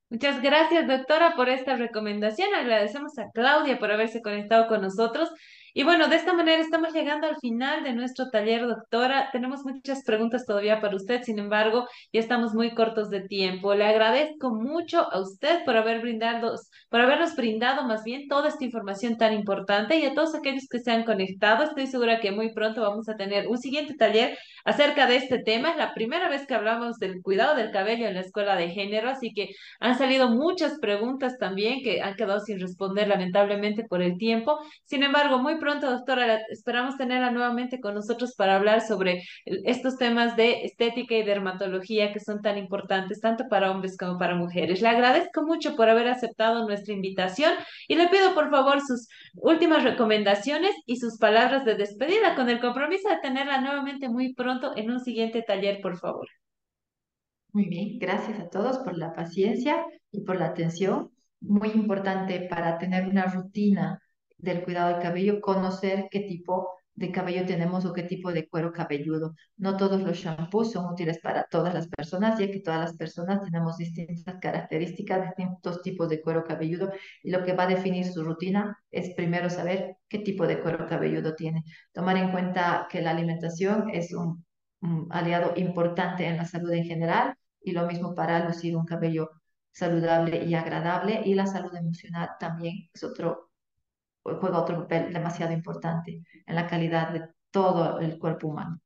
Muchas gracias, doctora, por esta recomendación. Agradecemos a Claudia por haberse conectado con nosotros. Y bueno, de esta manera estamos llegando al final de nuestro taller, doctora. Tenemos muchas preguntas todavía para usted, sin embargo, ya estamos muy cortos de tiempo. Le agradezco mucho a usted por haber brindado, por habernos brindado más bien toda esta información tan importante y a todos aquellos que se han conectado. Estoy segura que muy pronto vamos a tener un siguiente taller acerca de este tema. Es la primera vez que hablamos del cuidado del cabello en la escuela de género, así que han salido muchas preguntas también que han quedado sin responder lamentablemente por el tiempo. Sin embargo, muy pronto, doctora, esperamos tenerla nuevamente con nosotros para hablar sobre estos temas de estética y dermatología que son tan importantes tanto para hombres como para mujeres. Le agradezco mucho por haber aceptado nuestra invitación y le pido por favor sus últimas recomendaciones y sus palabras de despedida con el compromiso de tenerla nuevamente muy pronto en un siguiente taller, por favor. Muy bien, gracias a todos por la paciencia y por la atención. Muy importante para tener una rutina del cuidado del cabello, conocer qué tipo de cabello tenemos o qué tipo de cuero cabelludo. No todos los shampoos son útiles para todas las personas, ya que todas las personas tenemos distintas características, distintos tipos de cuero cabelludo y lo que va a definir su rutina es primero saber qué tipo de cuero cabelludo tiene. Tomar en cuenta que la alimentación es un aliado importante en la salud en general y lo mismo para lucir un cabello saludable y agradable y la salud emocional también es otro, juega otro papel demasiado importante en la calidad de todo el cuerpo humano.